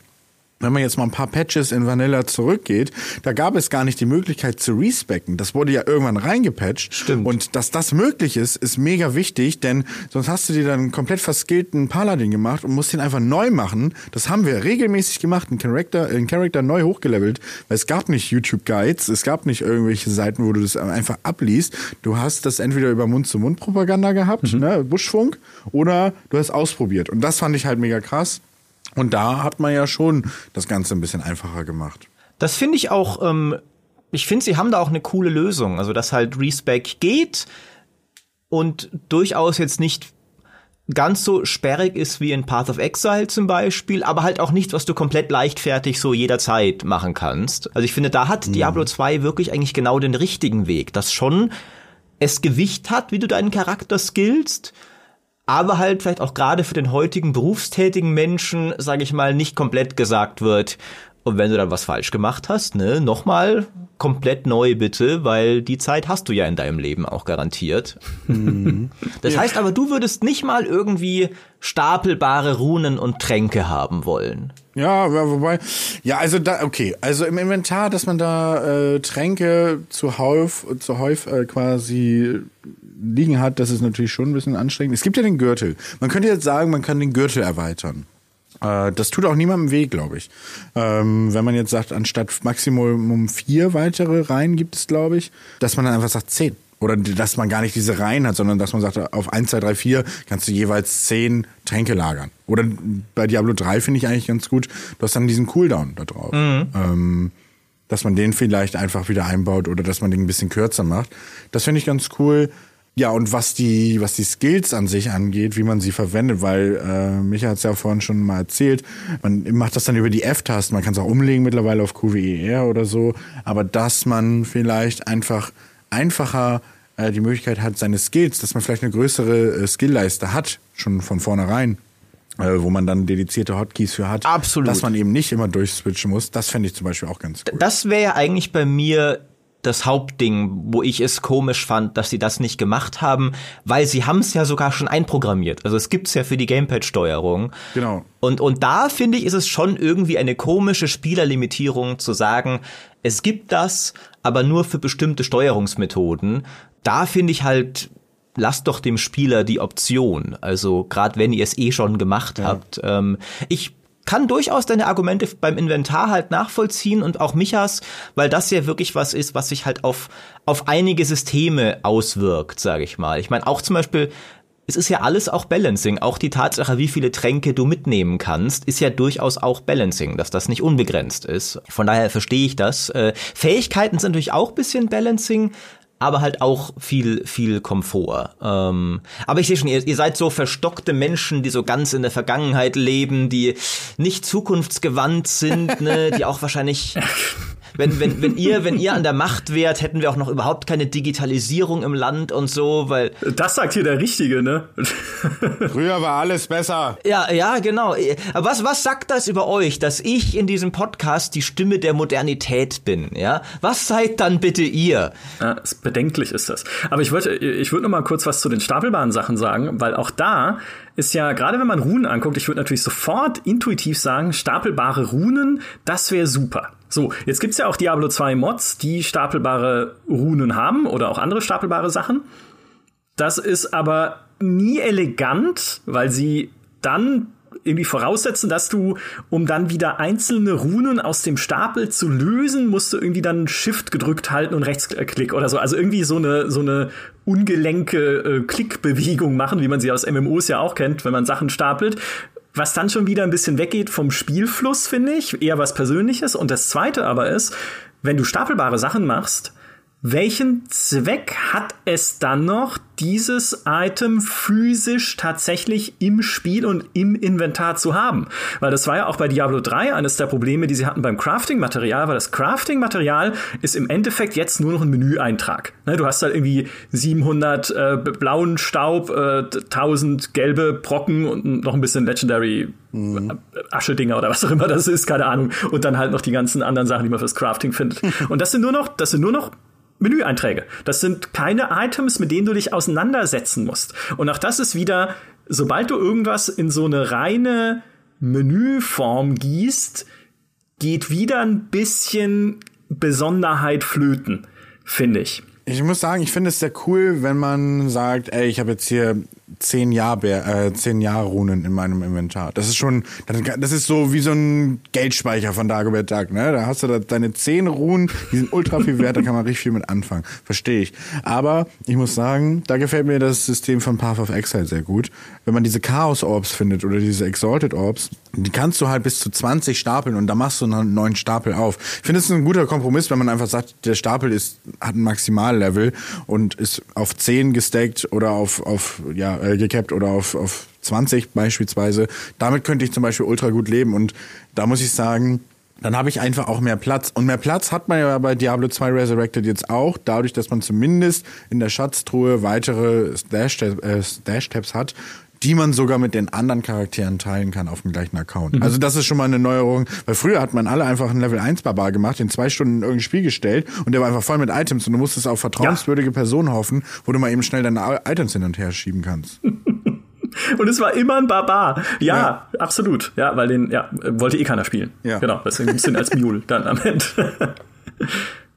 wenn man jetzt mal ein paar Patches in Vanilla zurückgeht, da gab es gar nicht die Möglichkeit zu respecken. Das wurde ja irgendwann reingepatcht. Stimmt. Und dass das möglich ist, ist mega wichtig, denn sonst hast du dir dann einen komplett verskillten Paladin gemacht und musst ihn einfach neu machen. Das haben wir regelmäßig gemacht, einen Charakter, einen Charakter neu hochgelevelt, weil es gab nicht YouTube-Guides, es gab nicht irgendwelche Seiten, wo du das einfach abliest. Du hast das entweder über Mund-zu-Mund-Propaganda gehabt, mhm. ne, Buschfunk, oder du hast ausprobiert. Und das fand ich halt mega krass. Und da hat man ja schon das Ganze ein bisschen einfacher gemacht. Das finde ich auch, ähm, ich finde, sie haben da auch eine coole Lösung. Also, dass halt Respec geht und durchaus jetzt nicht ganz so sperrig ist wie in Path of Exile zum Beispiel, aber halt auch nicht, was du komplett leichtfertig so jederzeit machen kannst. Also ich finde, da hat mhm. Diablo 2 wirklich eigentlich genau den richtigen Weg, dass schon es Gewicht hat, wie du deinen Charakter skillst, aber halt vielleicht auch gerade für den heutigen berufstätigen Menschen, sage ich mal, nicht komplett gesagt wird, und wenn du dann was falsch gemacht hast, ne, nochmal komplett neu bitte, weil die Zeit hast du ja in deinem Leben auch garantiert. Mhm. Das ja. heißt aber, du würdest nicht mal irgendwie stapelbare Runen und Tränke haben wollen. Ja, wobei, ja, also da, okay, also im Inventar, dass man da äh, Tränke zu häuf, zu häuf äh, quasi liegen hat, das ist natürlich schon ein bisschen anstrengend. Es gibt ja den Gürtel. Man könnte jetzt sagen, man kann den Gürtel erweitern. Äh, das tut auch niemandem weh, glaube ich. Ähm, wenn man jetzt sagt, anstatt Maximum vier weitere Reihen gibt es, glaube ich, dass man dann einfach sagt zehn. Oder dass man gar nicht diese Reihen hat, sondern dass man sagt, auf 1, 2, 3, 4 kannst du jeweils zehn Tränke lagern. Oder bei Diablo 3 finde ich eigentlich ganz gut, du hast dann diesen Cooldown da drauf. Mhm. Ähm, dass man den vielleicht einfach wieder einbaut oder dass man den ein bisschen kürzer macht. Das finde ich ganz cool. Ja, und was die, was die Skills an sich angeht, wie man sie verwendet, weil äh, Micha hat es ja vorhin schon mal erzählt, man macht das dann über die F-Tasten, man kann es auch umlegen mittlerweile auf QWER oder so, aber dass man vielleicht einfach einfacher äh, die Möglichkeit hat, seine Skills, dass man vielleicht eine größere äh, Skillleiste hat, schon von vornherein, äh, wo man dann dedizierte Hotkeys für hat. Absolut. Dass man eben nicht immer durchswitchen muss, das fände ich zum Beispiel auch ganz cool. Das wäre ja eigentlich bei mir das Hauptding, wo ich es komisch fand, dass sie das nicht gemacht haben, weil sie haben es ja sogar schon einprogrammiert. Also es gibt's ja für die Gamepad-Steuerung. Genau. Und, und da finde ich, ist es schon irgendwie eine komische Spielerlimitierung zu sagen, es gibt das, aber nur für bestimmte Steuerungsmethoden. Da finde ich halt, lasst doch dem Spieler die Option. Also gerade wenn ihr es eh schon gemacht ja. habt. Ähm, ich kann durchaus deine Argumente beim Inventar halt nachvollziehen und auch Michas, weil das ja wirklich was ist, was sich halt auf, auf einige Systeme auswirkt, sage ich mal. Ich meine, auch zum Beispiel, es ist ja alles auch Balancing. Auch die Tatsache, wie viele Tränke du mitnehmen kannst, ist ja durchaus auch Balancing, dass das nicht unbegrenzt ist. Von daher verstehe ich das. Äh, Fähigkeiten sind natürlich auch bisschen Balancing, aber halt auch viel, viel Komfort. Ähm, aber ich sehe schon, ihr, ihr seid so verstockte Menschen, die so ganz in der Vergangenheit leben, die nicht zukunftsgewandt sind, ne, die auch wahrscheinlich wenn, wenn, wenn ihr, wenn ihr an der Macht wärt, hätten wir auch noch überhaupt keine Digitalisierung im Land und so, weil. Das sagt hier der Richtige, ne? Früher war alles besser. Ja, ja, genau. Was, was sagt das über euch, dass ich in diesem Podcast die Stimme der Modernität bin, ja? Was seid dann bitte ihr? Ja, bedenklich ist das. Aber ich wollte, ich würde noch mal kurz was zu den stapelbaren Sachen sagen, weil auch da ist ja, gerade wenn man Runen anguckt, ich würde natürlich sofort intuitiv sagen, stapelbare Runen, das wäre super. So, jetzt gibt's ja auch Diablo 2 Mods, die stapelbare Runen haben oder auch andere stapelbare Sachen. Das ist aber nie elegant, weil sie dann irgendwie voraussetzen, dass du, um dann wieder einzelne Runen aus dem Stapel zu lösen, musst du irgendwie dann Shift gedrückt halten und Rechtsklick oder so. Also irgendwie so eine, so eine ungelenke äh, Klickbewegung machen, wie man sie aus MMOs ja auch kennt, wenn man Sachen stapelt was dann schon wieder ein bisschen weggeht vom Spielfluss, finde ich, eher was Persönliches. Und das Zweite aber ist, wenn du stapelbare Sachen machst, welchen Zweck hat es dann noch, dieses Item physisch tatsächlich im Spiel und im Inventar zu haben? Weil das war ja auch bei Diablo 3 eines der Probleme, die sie hatten beim Crafting-Material, weil das Crafting-Material ist im Endeffekt jetzt nur noch ein Menüeintrag. Ne, du hast halt irgendwie 700 äh, blauen Staub, äh, 1000 gelbe Brocken und noch ein bisschen Legendary Mhm. Aschedinger oder was auch immer das ist, keine Ahnung. Und dann halt noch die ganzen anderen Sachen, die man fürs Crafting findet. Und das sind nur noch, das sind nur noch Menüeinträge. Das sind keine Items, mit denen du dich auseinandersetzen musst. Und auch das ist wieder, sobald du irgendwas in so eine reine Menüform gießt, geht wieder ein bisschen Besonderheit flöten, finde ich. Ich muss sagen, ich finde es sehr cool, wenn man sagt, ey, ich habe jetzt hier zehn Jahr äh, zehn Jahr Runen in meinem Inventar. Das ist schon, das ist so wie so ein Geldspeicher von Dagobert Duck, ne? Da hast du da deine zehn Runen, die sind ultra viel wert, da kann man richtig viel mit anfangen. Verstehe ich. Aber ich muss sagen, da gefällt mir das System von Path of Exile sehr gut. Wenn man diese Chaos Orbs findet oder diese Exalted Orbs, die kannst du halt bis zu 20 stapeln und da machst du einen neuen Stapel auf. Ich finde, es ein guter Kompromiss, wenn man einfach sagt, der Stapel ist, hat ein Maximallevel und ist auf 10 gestackt oder auf, auf ja, äh, gecapped oder auf, auf 20 beispielsweise. Damit könnte ich zum Beispiel ultra gut leben und da muss ich sagen, dann habe ich einfach auch mehr Platz. Und mehr Platz hat man ja bei Diablo 2 Resurrected jetzt auch, dadurch, dass man zumindest in der Schatztruhe weitere Stash-Tabs äh, Stash hat, die man sogar mit den anderen Charakteren teilen kann auf dem gleichen Account. Mhm. Also das ist schon mal eine Neuerung, weil früher hat man alle einfach einen Level 1 Barbar gemacht, in zwei Stunden in irgendein Spiel gestellt und der war einfach voll mit Items und du musstest auf vertrauenswürdige ja. Personen hoffen, wo du mal eben schnell deine Items hin und her schieben kannst. Und es war immer ein Barbar. Ja, ja, absolut. Ja, weil den, ja, wollte eh keiner spielen. Ja. Genau, deswegen ein bisschen als Mule dann am Ende.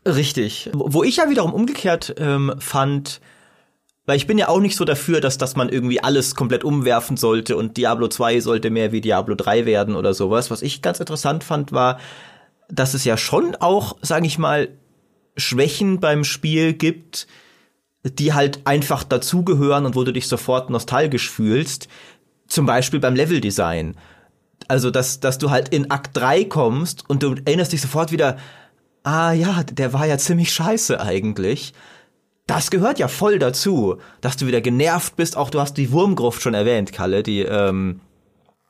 Richtig. Wo ich ja wiederum umgekehrt ähm, fand, Weil ich bin ja auch nicht so dafür, dass, dass man irgendwie alles komplett umwerfen sollte und Diablo 2 sollte mehr wie Diablo 3 werden oder sowas. Was ich ganz interessant fand, war, dass es ja schon auch, sage ich mal, Schwächen beim Spiel gibt, die halt einfach dazugehören und wo du dich sofort nostalgisch fühlst. Zum Beispiel beim Leveldesign. Also, dass, dass du halt in Akt 3 kommst und du erinnerst dich sofort wieder, ah ja, der war ja ziemlich scheiße eigentlich das gehört ja voll dazu, dass du wieder genervt bist. Auch du hast die Wurmgruft schon erwähnt, Kalle, die ähm,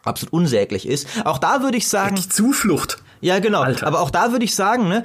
absolut unsäglich ist. Auch da würde ich sagen. Die Zuflucht. Ja, genau. Alter. Aber auch da würde ich sagen, ne,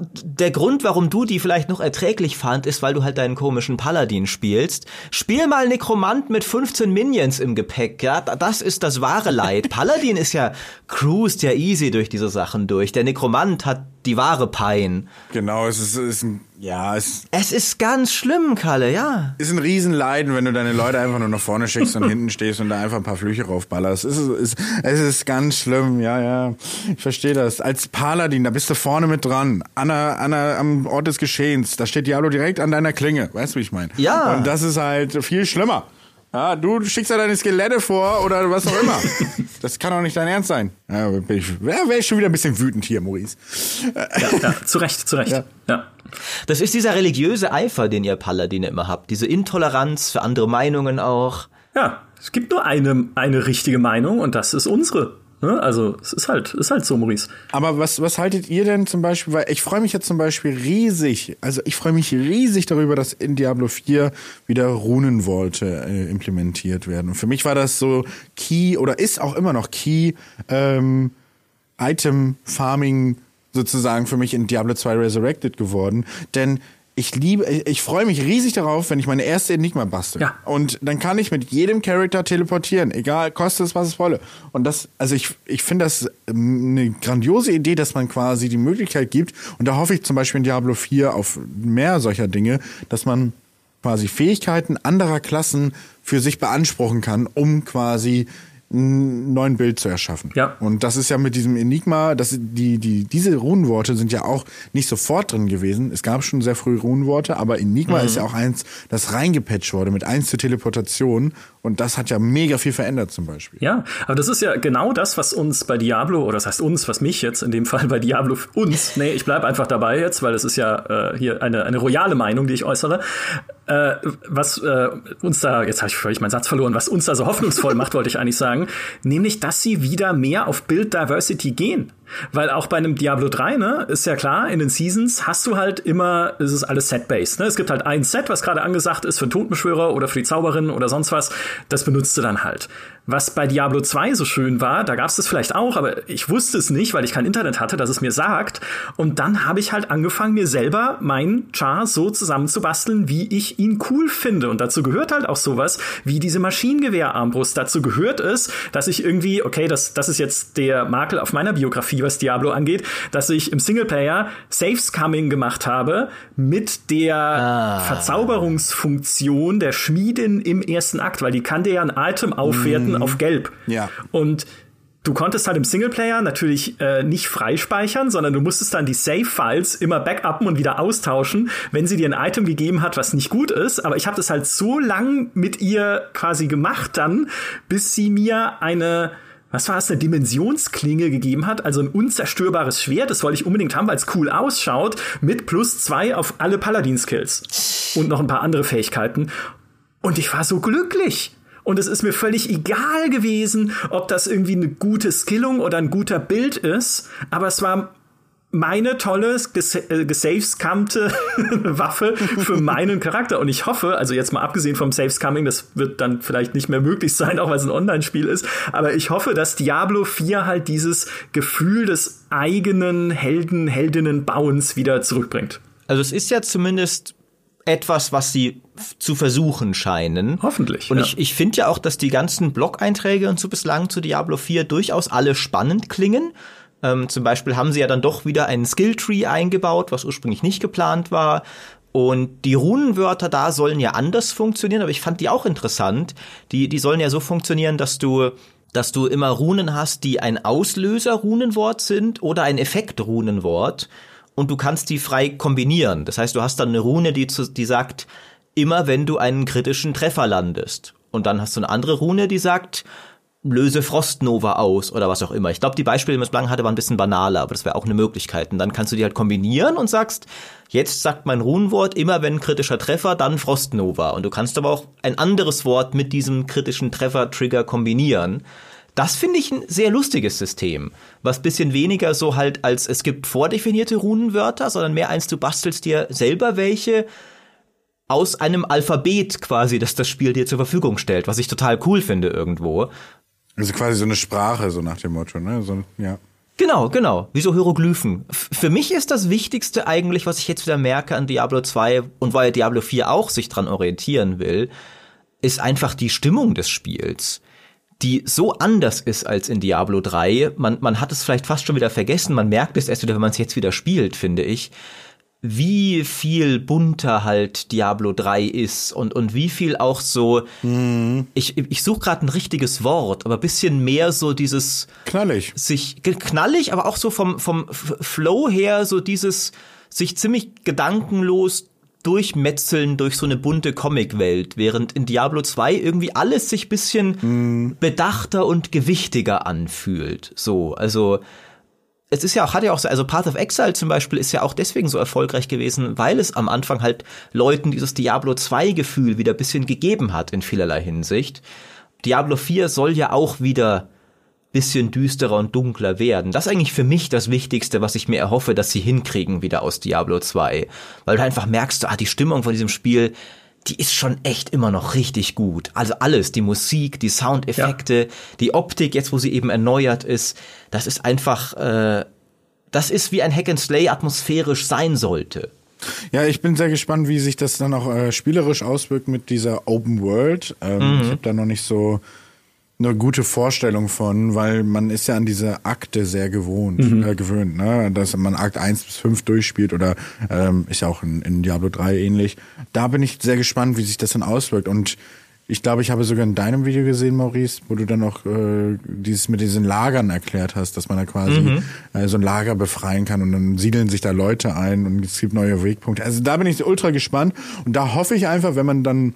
der Grund, warum du die vielleicht noch erträglich fand, ist, weil du halt deinen komischen Paladin spielst. Spiel mal Nekromant mit 15 Minions im Gepäck, ja, das ist das wahre Leid. Paladin ist ja, cruised ja easy durch diese Sachen durch. Der Nekromant hat die wahre Pein. Genau, es ist, ist ein, ja, es, es ist ganz schlimm, Kalle, ja. Ist ein Riesenleiden, wenn du deine Leute einfach nur nach vorne schickst und hinten stehst und da einfach ein paar Flüche raufballerst. Es ist, es, es ist ganz schlimm, ja, ja. Ich verstehe das. Als Paladin, da bist du vorne mit dran, an, an am Ort des Geschehens. Da steht Diablo direkt an deiner Klinge. Weißt du, wie ich meine? Ja. Und das ist halt viel schlimmer. Ja, du schickst ja deine Skelette vor oder was auch immer. das kann doch nicht dein Ernst sein. Ja, wäre ich, schon wieder ein bisschen wütend hier, Maurice. Ja, ja zu Recht, zu Recht. Ja. ja. Das ist dieser religiöse Eifer, den ihr Paladine immer habt. Diese Intoleranz für andere Meinungen auch. Ja, es gibt nur eine, eine richtige Meinung und das ist unsere. Ne? Also es ist halt, ist halt so, Maurice. Aber was, was haltet ihr denn zum Beispiel, weil ich freue mich jetzt zum Beispiel riesig, also ich freue mich riesig darüber, dass in Diablo 4 wieder Runenvolte äh, implementiert werden. Und für mich war das so Key oder ist auch immer noch Key ähm, Item Farming sozusagen für mich in Diablo 2 Resurrected geworden. Denn ich liebe, ich freue mich riesig darauf, wenn ich meine erste Enigma bastel. Ja. Und dann kann ich mit jedem Charakter teleportieren, egal, kostet es, was es wolle. Und das, also ich, ich finde das eine grandiose Idee, dass man quasi die Möglichkeit gibt. Und da hoffe ich zum Beispiel in Diablo 4 auf mehr solcher Dinge, dass man quasi Fähigkeiten anderer Klassen für sich beanspruchen kann, um quasi einen neuen Bild zu erschaffen. Ja. Und das ist ja mit diesem Enigma, das, die, die, diese Runenworte sind ja auch nicht sofort drin gewesen. Es gab schon sehr früh Runenworte, aber Enigma mhm. ist ja auch eins, das reingepatcht wurde mit eins zur Teleportation. Und das hat ja mega viel verändert zum Beispiel. Ja, aber das ist ja genau das, was uns bei Diablo, oder das heißt uns, was mich jetzt in dem Fall bei Diablo uns, nee, ich bleib einfach dabei jetzt, weil es ist ja äh, hier eine, eine royale Meinung, die ich äußere, äh, was äh, uns da, jetzt habe ich völlig meinen Satz verloren, was uns da so hoffnungsvoll macht, wollte ich eigentlich sagen, nämlich, dass sie wieder mehr auf Build Diversity gehen. Weil auch bei einem Diablo 3, ne, ist ja klar, in den Seasons hast du halt immer, ist es alles Set-based. Ne? Es gibt halt ein Set, was gerade angesagt ist für den Totenbeschwörer oder für die Zauberin oder sonst was. Das benutzt du dann halt. Was bei Diablo 2 so schön war, da gab es das vielleicht auch, aber ich wusste es nicht, weil ich kein Internet hatte, dass es mir sagt. Und dann habe ich halt angefangen, mir selber meinen Char so zusammenzubasteln, wie ich ihn cool finde. Und dazu gehört halt auch sowas wie diese Maschinengewehrarmbrust. Dazu gehört es, dass ich irgendwie, okay, das, das ist jetzt der Makel auf meiner Biografie, was Diablo angeht, dass ich im Singleplayer Saves Coming gemacht habe mit der ah. Verzauberungsfunktion der Schmiedin im ersten Akt, weil die kann dir ja ein Item aufwerten mhm. auf gelb. Ja. Und Du konntest halt im Singleplayer natürlich äh, nicht freispeichern, sondern du musstest dann die Save-Files immer backuppen und wieder austauschen, wenn sie dir ein Item gegeben hat, was nicht gut ist. Aber ich habe das halt so lang mit ihr quasi gemacht dann, bis sie mir eine was war es, eine Dimensionsklinge gegeben hat, also ein unzerstörbares Schwert, das wollte ich unbedingt haben, weil es cool ausschaut, mit plus zwei auf alle Paladin-Skills und noch ein paar andere Fähigkeiten. Und ich war so glücklich. Und es ist mir völlig egal gewesen, ob das irgendwie eine gute Skillung oder ein guter Bild ist. Aber es war meine tolle, äh, gesavescamte Waffe für meinen Charakter. Und ich hoffe, also jetzt mal abgesehen vom Savescamming, das wird dann vielleicht nicht mehr möglich sein, auch weil es ein Online-Spiel ist, aber ich hoffe, dass Diablo 4 halt dieses Gefühl des eigenen Helden, Heldinnen-Bauens wieder zurückbringt. Also es ist ja zumindest etwas, was sie zu versuchen scheinen. Hoffentlich. Und ja. ich, ich finde ja auch, dass die ganzen Blog-Einträge und so bislang zu Diablo 4 durchaus alle spannend klingen. Ähm, zum Beispiel haben sie ja dann doch wieder einen Skilltree eingebaut, was ursprünglich nicht geplant war. Und die Runenwörter da sollen ja anders funktionieren, aber ich fand die auch interessant. Die, die sollen ja so funktionieren, dass du, dass du immer Runen hast, die ein Auslöser-Runenwort sind oder ein Effekt-Runenwort. Und du kannst die frei kombinieren. Das heißt, du hast dann eine Rune, die, zu, die sagt, immer wenn du einen kritischen Treffer landest. Und dann hast du eine andere Rune, die sagt, löse Frostnova aus oder was auch immer. Ich glaube, die Beispiele, die man bislang hatte, waren ein bisschen banaler, aber das wäre auch eine Möglichkeit. Und dann kannst du die halt kombinieren und sagst, jetzt sagt mein Runenwort immer, wenn kritischer Treffer, dann Frostnova. Und du kannst aber auch ein anderes Wort mit diesem kritischen Treffer-Trigger kombinieren. Das finde ich ein sehr lustiges System, was bisschen weniger so halt als es gibt vordefinierte Runenwörter, sondern mehr eins, du bastelst dir selber welche aus einem Alphabet quasi, das das Spiel dir zur Verfügung stellt, was ich total cool finde irgendwo. Also quasi so eine Sprache, so nach dem Motto, ne? So, ja. Genau, genau. Wie so Hieroglyphen. Für mich ist das Wichtigste eigentlich, was ich jetzt wieder merke an Diablo 2 und weil Diablo 4 auch sich dran orientieren will, ist einfach die Stimmung des Spiels die so anders ist als in Diablo 3. Man, man hat es vielleicht fast schon wieder vergessen, man merkt es erst wieder, wenn man es jetzt wieder spielt, finde ich wie viel bunter halt Diablo 3 ist und, und wie viel auch so, mhm. ich, ich suche gerade ein richtiges Wort, aber bisschen mehr so dieses knallig. Sich knallig, aber auch so vom, vom Flow her, so dieses sich ziemlich gedankenlos durchmetzeln durch so eine bunte Comicwelt, während in Diablo 2 irgendwie alles sich bisschen mhm. bedachter und gewichtiger anfühlt. So, also es ist ja auch, hat ja auch so, also Path of Exile zum Beispiel ist ja auch deswegen so erfolgreich gewesen, weil es am Anfang halt Leuten dieses Diablo 2 Gefühl wieder bisschen gegeben hat in vielerlei Hinsicht. Diablo 4 soll ja auch wieder bisschen düsterer und dunkler werden. Das ist eigentlich für mich das Wichtigste, was ich mir erhoffe, dass sie hinkriegen wieder aus Diablo 2. Weil du einfach merkst, ah, die Stimmung von diesem Spiel, die ist schon echt immer noch richtig gut. Also alles, die Musik, die Soundeffekte, ja. die Optik, jetzt wo sie eben erneuert ist, das ist einfach, äh, das ist wie ein Hack and Slay atmosphärisch sein sollte. Ja, ich bin sehr gespannt, wie sich das dann auch äh, spielerisch auswirkt mit dieser Open World. Ähm, mhm. Ich habe da noch nicht so eine gute Vorstellung von, weil man ist ja an diese Akte sehr gewohnt, mhm. äh, gewöhnt, ne? dass man Akt 1 bis 5 durchspielt oder ähm, ist ja auch in, in Diablo 3 ähnlich. Da bin ich sehr gespannt, wie sich das dann auswirkt und ich glaube, ich habe sogar in deinem Video gesehen, Maurice, wo du dann auch äh, dieses mit diesen Lagern erklärt hast, dass man da quasi mhm. äh, so ein Lager befreien kann und dann siedeln sich da Leute ein und es gibt neue Wegpunkte. Also da bin ich ultra gespannt und da hoffe ich einfach, wenn man dann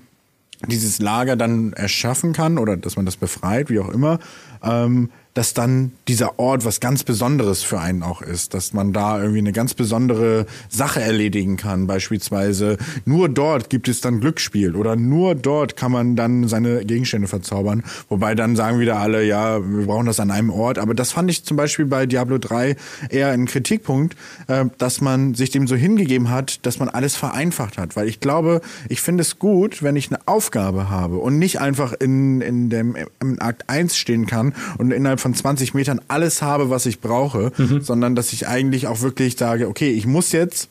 dieses Lager dann erschaffen kann oder dass man das befreit, wie auch immer, ähm, dass dann dieser Ort was ganz Besonderes für einen auch ist, dass man da irgendwie eine ganz besondere Sache erledigen kann. Beispielsweise nur dort gibt es dann Glücksspiel oder nur dort kann man dann seine Gegenstände verzaubern. Wobei dann sagen wieder alle, ja, wir brauchen das an einem Ort. Aber das fand ich zum Beispiel bei Diablo 3 eher ein Kritikpunkt, äh, dass man sich dem so hingegeben hat, dass man alles vereinfacht hat. Weil ich glaube, ich finde es gut, wenn ich eine Aufgabe habe und nicht einfach in, in dem im Akt 1 stehen kann und innerhalb von 20 Metern alles habe, was ich brauche, mhm. sondern dass ich eigentlich auch wirklich sage, okay, ich muss jetzt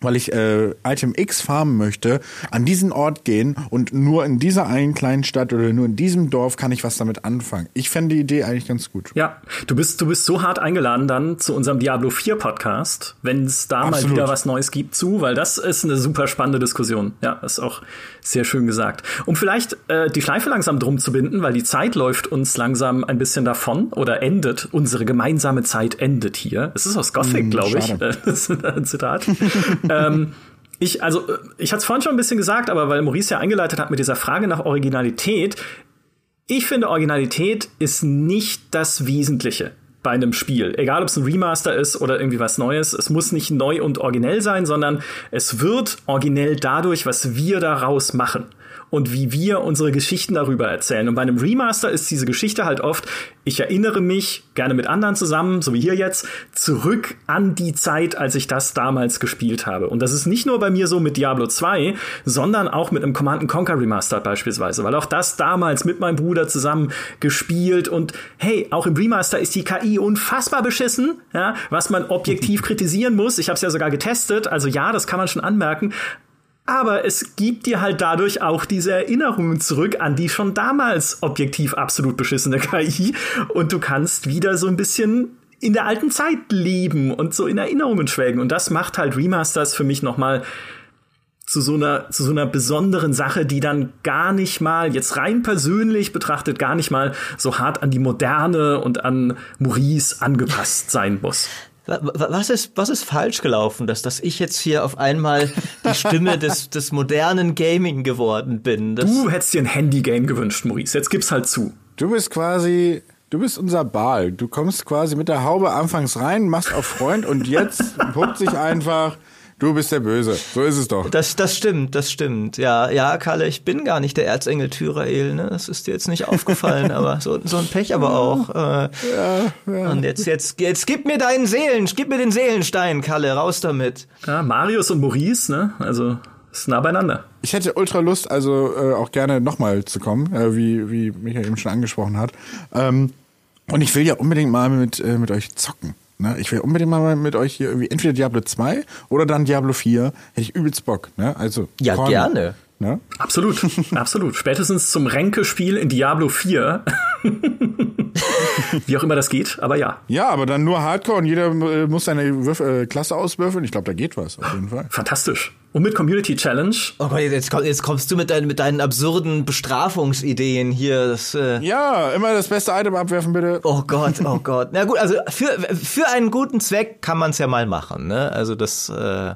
weil ich äh, Item X farmen möchte, an diesen Ort gehen und nur in dieser einen kleinen Stadt oder nur in diesem Dorf kann ich was damit anfangen. Ich fände die Idee eigentlich ganz gut. Ja, du bist, du bist so hart eingeladen dann zu unserem Diablo 4 Podcast, wenn es da Absolut. mal wieder was Neues gibt zu, weil das ist eine super spannende Diskussion. Ja, ist auch sehr schön gesagt. Um vielleicht äh, die Schleife langsam drum zu binden, weil die Zeit läuft uns langsam ein bisschen davon oder endet. Unsere gemeinsame Zeit endet hier. Es ist aus Gothic, mm, glaube ich. Das ist ein Zitat. Ähm, ich, also, ich hatte es vorhin schon ein bisschen gesagt, aber weil Maurice ja eingeleitet hat mit dieser Frage nach Originalität, ich finde, Originalität ist nicht das Wesentliche bei einem Spiel. Egal, ob es ein Remaster ist oder irgendwie was Neues. Es muss nicht neu und originell sein, sondern es wird originell dadurch, was wir daraus machen und wie wir unsere Geschichten darüber erzählen. Und bei einem Remaster ist diese Geschichte halt oft, ich erinnere mich gerne mit anderen zusammen, so wie hier jetzt, zurück an die Zeit, als ich das damals gespielt habe. Und das ist nicht nur bei mir so mit Diablo 2, sondern auch mit einem Command Conquer Remaster beispielsweise, weil auch das damals mit meinem Bruder zusammen gespielt und hey, auch im Remaster ist die KI unfassbar beschissen, ja, was man objektiv kritisieren muss. Ich habe es ja sogar getestet, also ja, das kann man schon anmerken, aber es gibt dir halt dadurch auch diese Erinnerungen zurück an die schon damals objektiv absolut beschissene KI und du kannst wieder so ein bisschen in der alten Zeit leben und so in Erinnerungen schwelgen und das macht halt Remasters für mich noch mal zu so einer zu so einer besonderen Sache, die dann gar nicht mal jetzt rein persönlich betrachtet gar nicht mal so hart an die Moderne und an Maurice angepasst sein muss. Was ist, was ist falsch gelaufen, dass, dass ich jetzt hier auf einmal die Stimme des, des modernen Gaming geworden bin? Das du hättest dir ein Handy-Game gewünscht, Maurice. Jetzt gib's halt zu. Du bist quasi, du bist unser Bal. Du kommst quasi mit der Haube anfangs rein, machst auf Freund und jetzt puppt sich einfach Du bist der Böse. So ist es doch. Das, das stimmt, das stimmt. Ja, ja, Kalle, ich bin gar nicht der Erzengel Tyrael, ne? Das ist dir jetzt nicht aufgefallen, aber so, so ein Pech aber auch. Äh, ja, ja. Und jetzt, jetzt, jetzt gib mir deinen Seelen, gib mir den Seelenstein, Kalle, raus damit. Ja, Marius und Maurice, ne? Also, ist nah beieinander. Ich hätte ultra Lust, also äh, auch gerne nochmal zu kommen, äh, wie, wie Michael eben schon angesprochen hat. Ähm, und ich will ja unbedingt mal mit, äh, mit euch zocken. Ne? Ich will unbedingt mal mit euch hier irgendwie entweder Diablo 2 oder dann Diablo 4. Hätte ich übelst Bock. Ne? Also, ja, Korn, gerne. Ne? Absolut, absolut. Spätestens zum Ränkespiel in Diablo 4. Wie auch immer das geht, aber ja. Ja, aber dann nur Hardcore und jeder äh, muss seine Würf äh, Klasse auswürfeln. Ich glaube, da geht was auf jeden Fall. Fantastisch. Und mit Community Challenge. Oh Gott, jetzt, jetzt kommst du mit deinen, mit deinen absurden Bestrafungsideen hier. Das, äh ja, immer das beste Item abwerfen, bitte. Oh Gott, oh Gott. Na gut, also für, für einen guten Zweck kann man es ja mal machen. Ne? Also das... Äh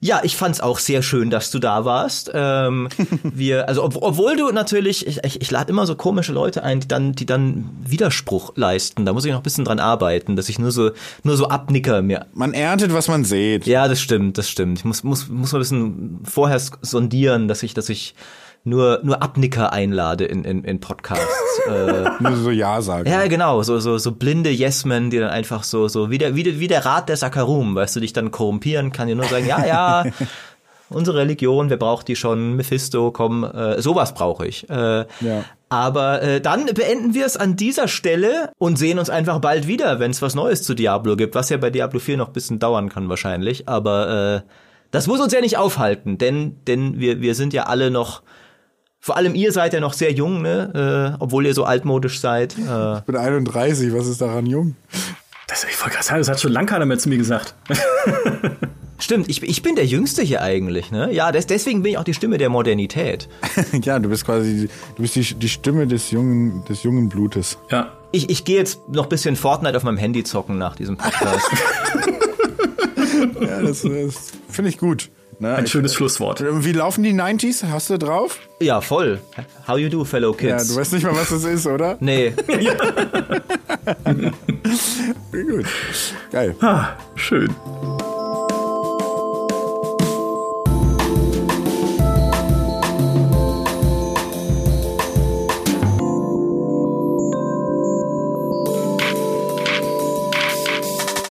ja, ich fand's auch sehr schön, dass du da warst. Ähm, wir, also ob, obwohl du natürlich, ich, ich, ich lade immer so komische Leute ein, die dann, die dann Widerspruch leisten. Da muss ich noch ein bisschen dran arbeiten, dass ich nur so, nur so abnicker mir. Man erntet, was man sieht. Ja, das stimmt, das stimmt. Ich muss, muss, muss mal ein bisschen vorher sondieren, dass ich, dass ich nur, nur Abnicker einlade in, in, in Podcasts. äh, nur so Ja sagen. Ja, genau, so, so, so blinde Yes-Men, die dann einfach so, so wie der, wie, der, wie der Rat der Sakarum, weißt du, dich dann korrumpieren kann, die nur sagen, ja, ja, unsere Religion, wer braucht die schon? Mephisto, komm, äh, sowas brauche ich. Äh, ja. Aber äh, dann beenden wir es an dieser Stelle und sehen uns einfach bald wieder, wenn es was Neues zu Diablo gibt, was ja bei Diablo 4 noch ein bisschen dauern kann wahrscheinlich. Aber äh, das muss uns ja nicht aufhalten, denn, denn wir, wir sind ja alle noch vor allem ihr seid ja noch sehr jung, ne? Äh, obwohl ihr so altmodisch seid. Äh. Ich bin 31, was ist daran jung? Das, ich wollte gerade sagen, das hat schon lange keiner mehr zu mir gesagt. Stimmt, ich, ich bin der Jüngste hier eigentlich, ne? Ja, des, deswegen bin ich auch die Stimme der Modernität. ja, du bist quasi du bist die, die Stimme des jungen, des jungen Blutes. Ja. Ich, ich gehe jetzt noch ein bisschen Fortnite auf meinem Handy zocken nach diesem Podcast. ja, das, das finde ich gut. Ne? Ein schönes Schlusswort. Wie laufen die 90s? Hast du drauf? Ja, voll. How you do, fellow kids? Ja, du weißt nicht mal, was das ist, oder? Nee. Gut. Geil. Ah, schön.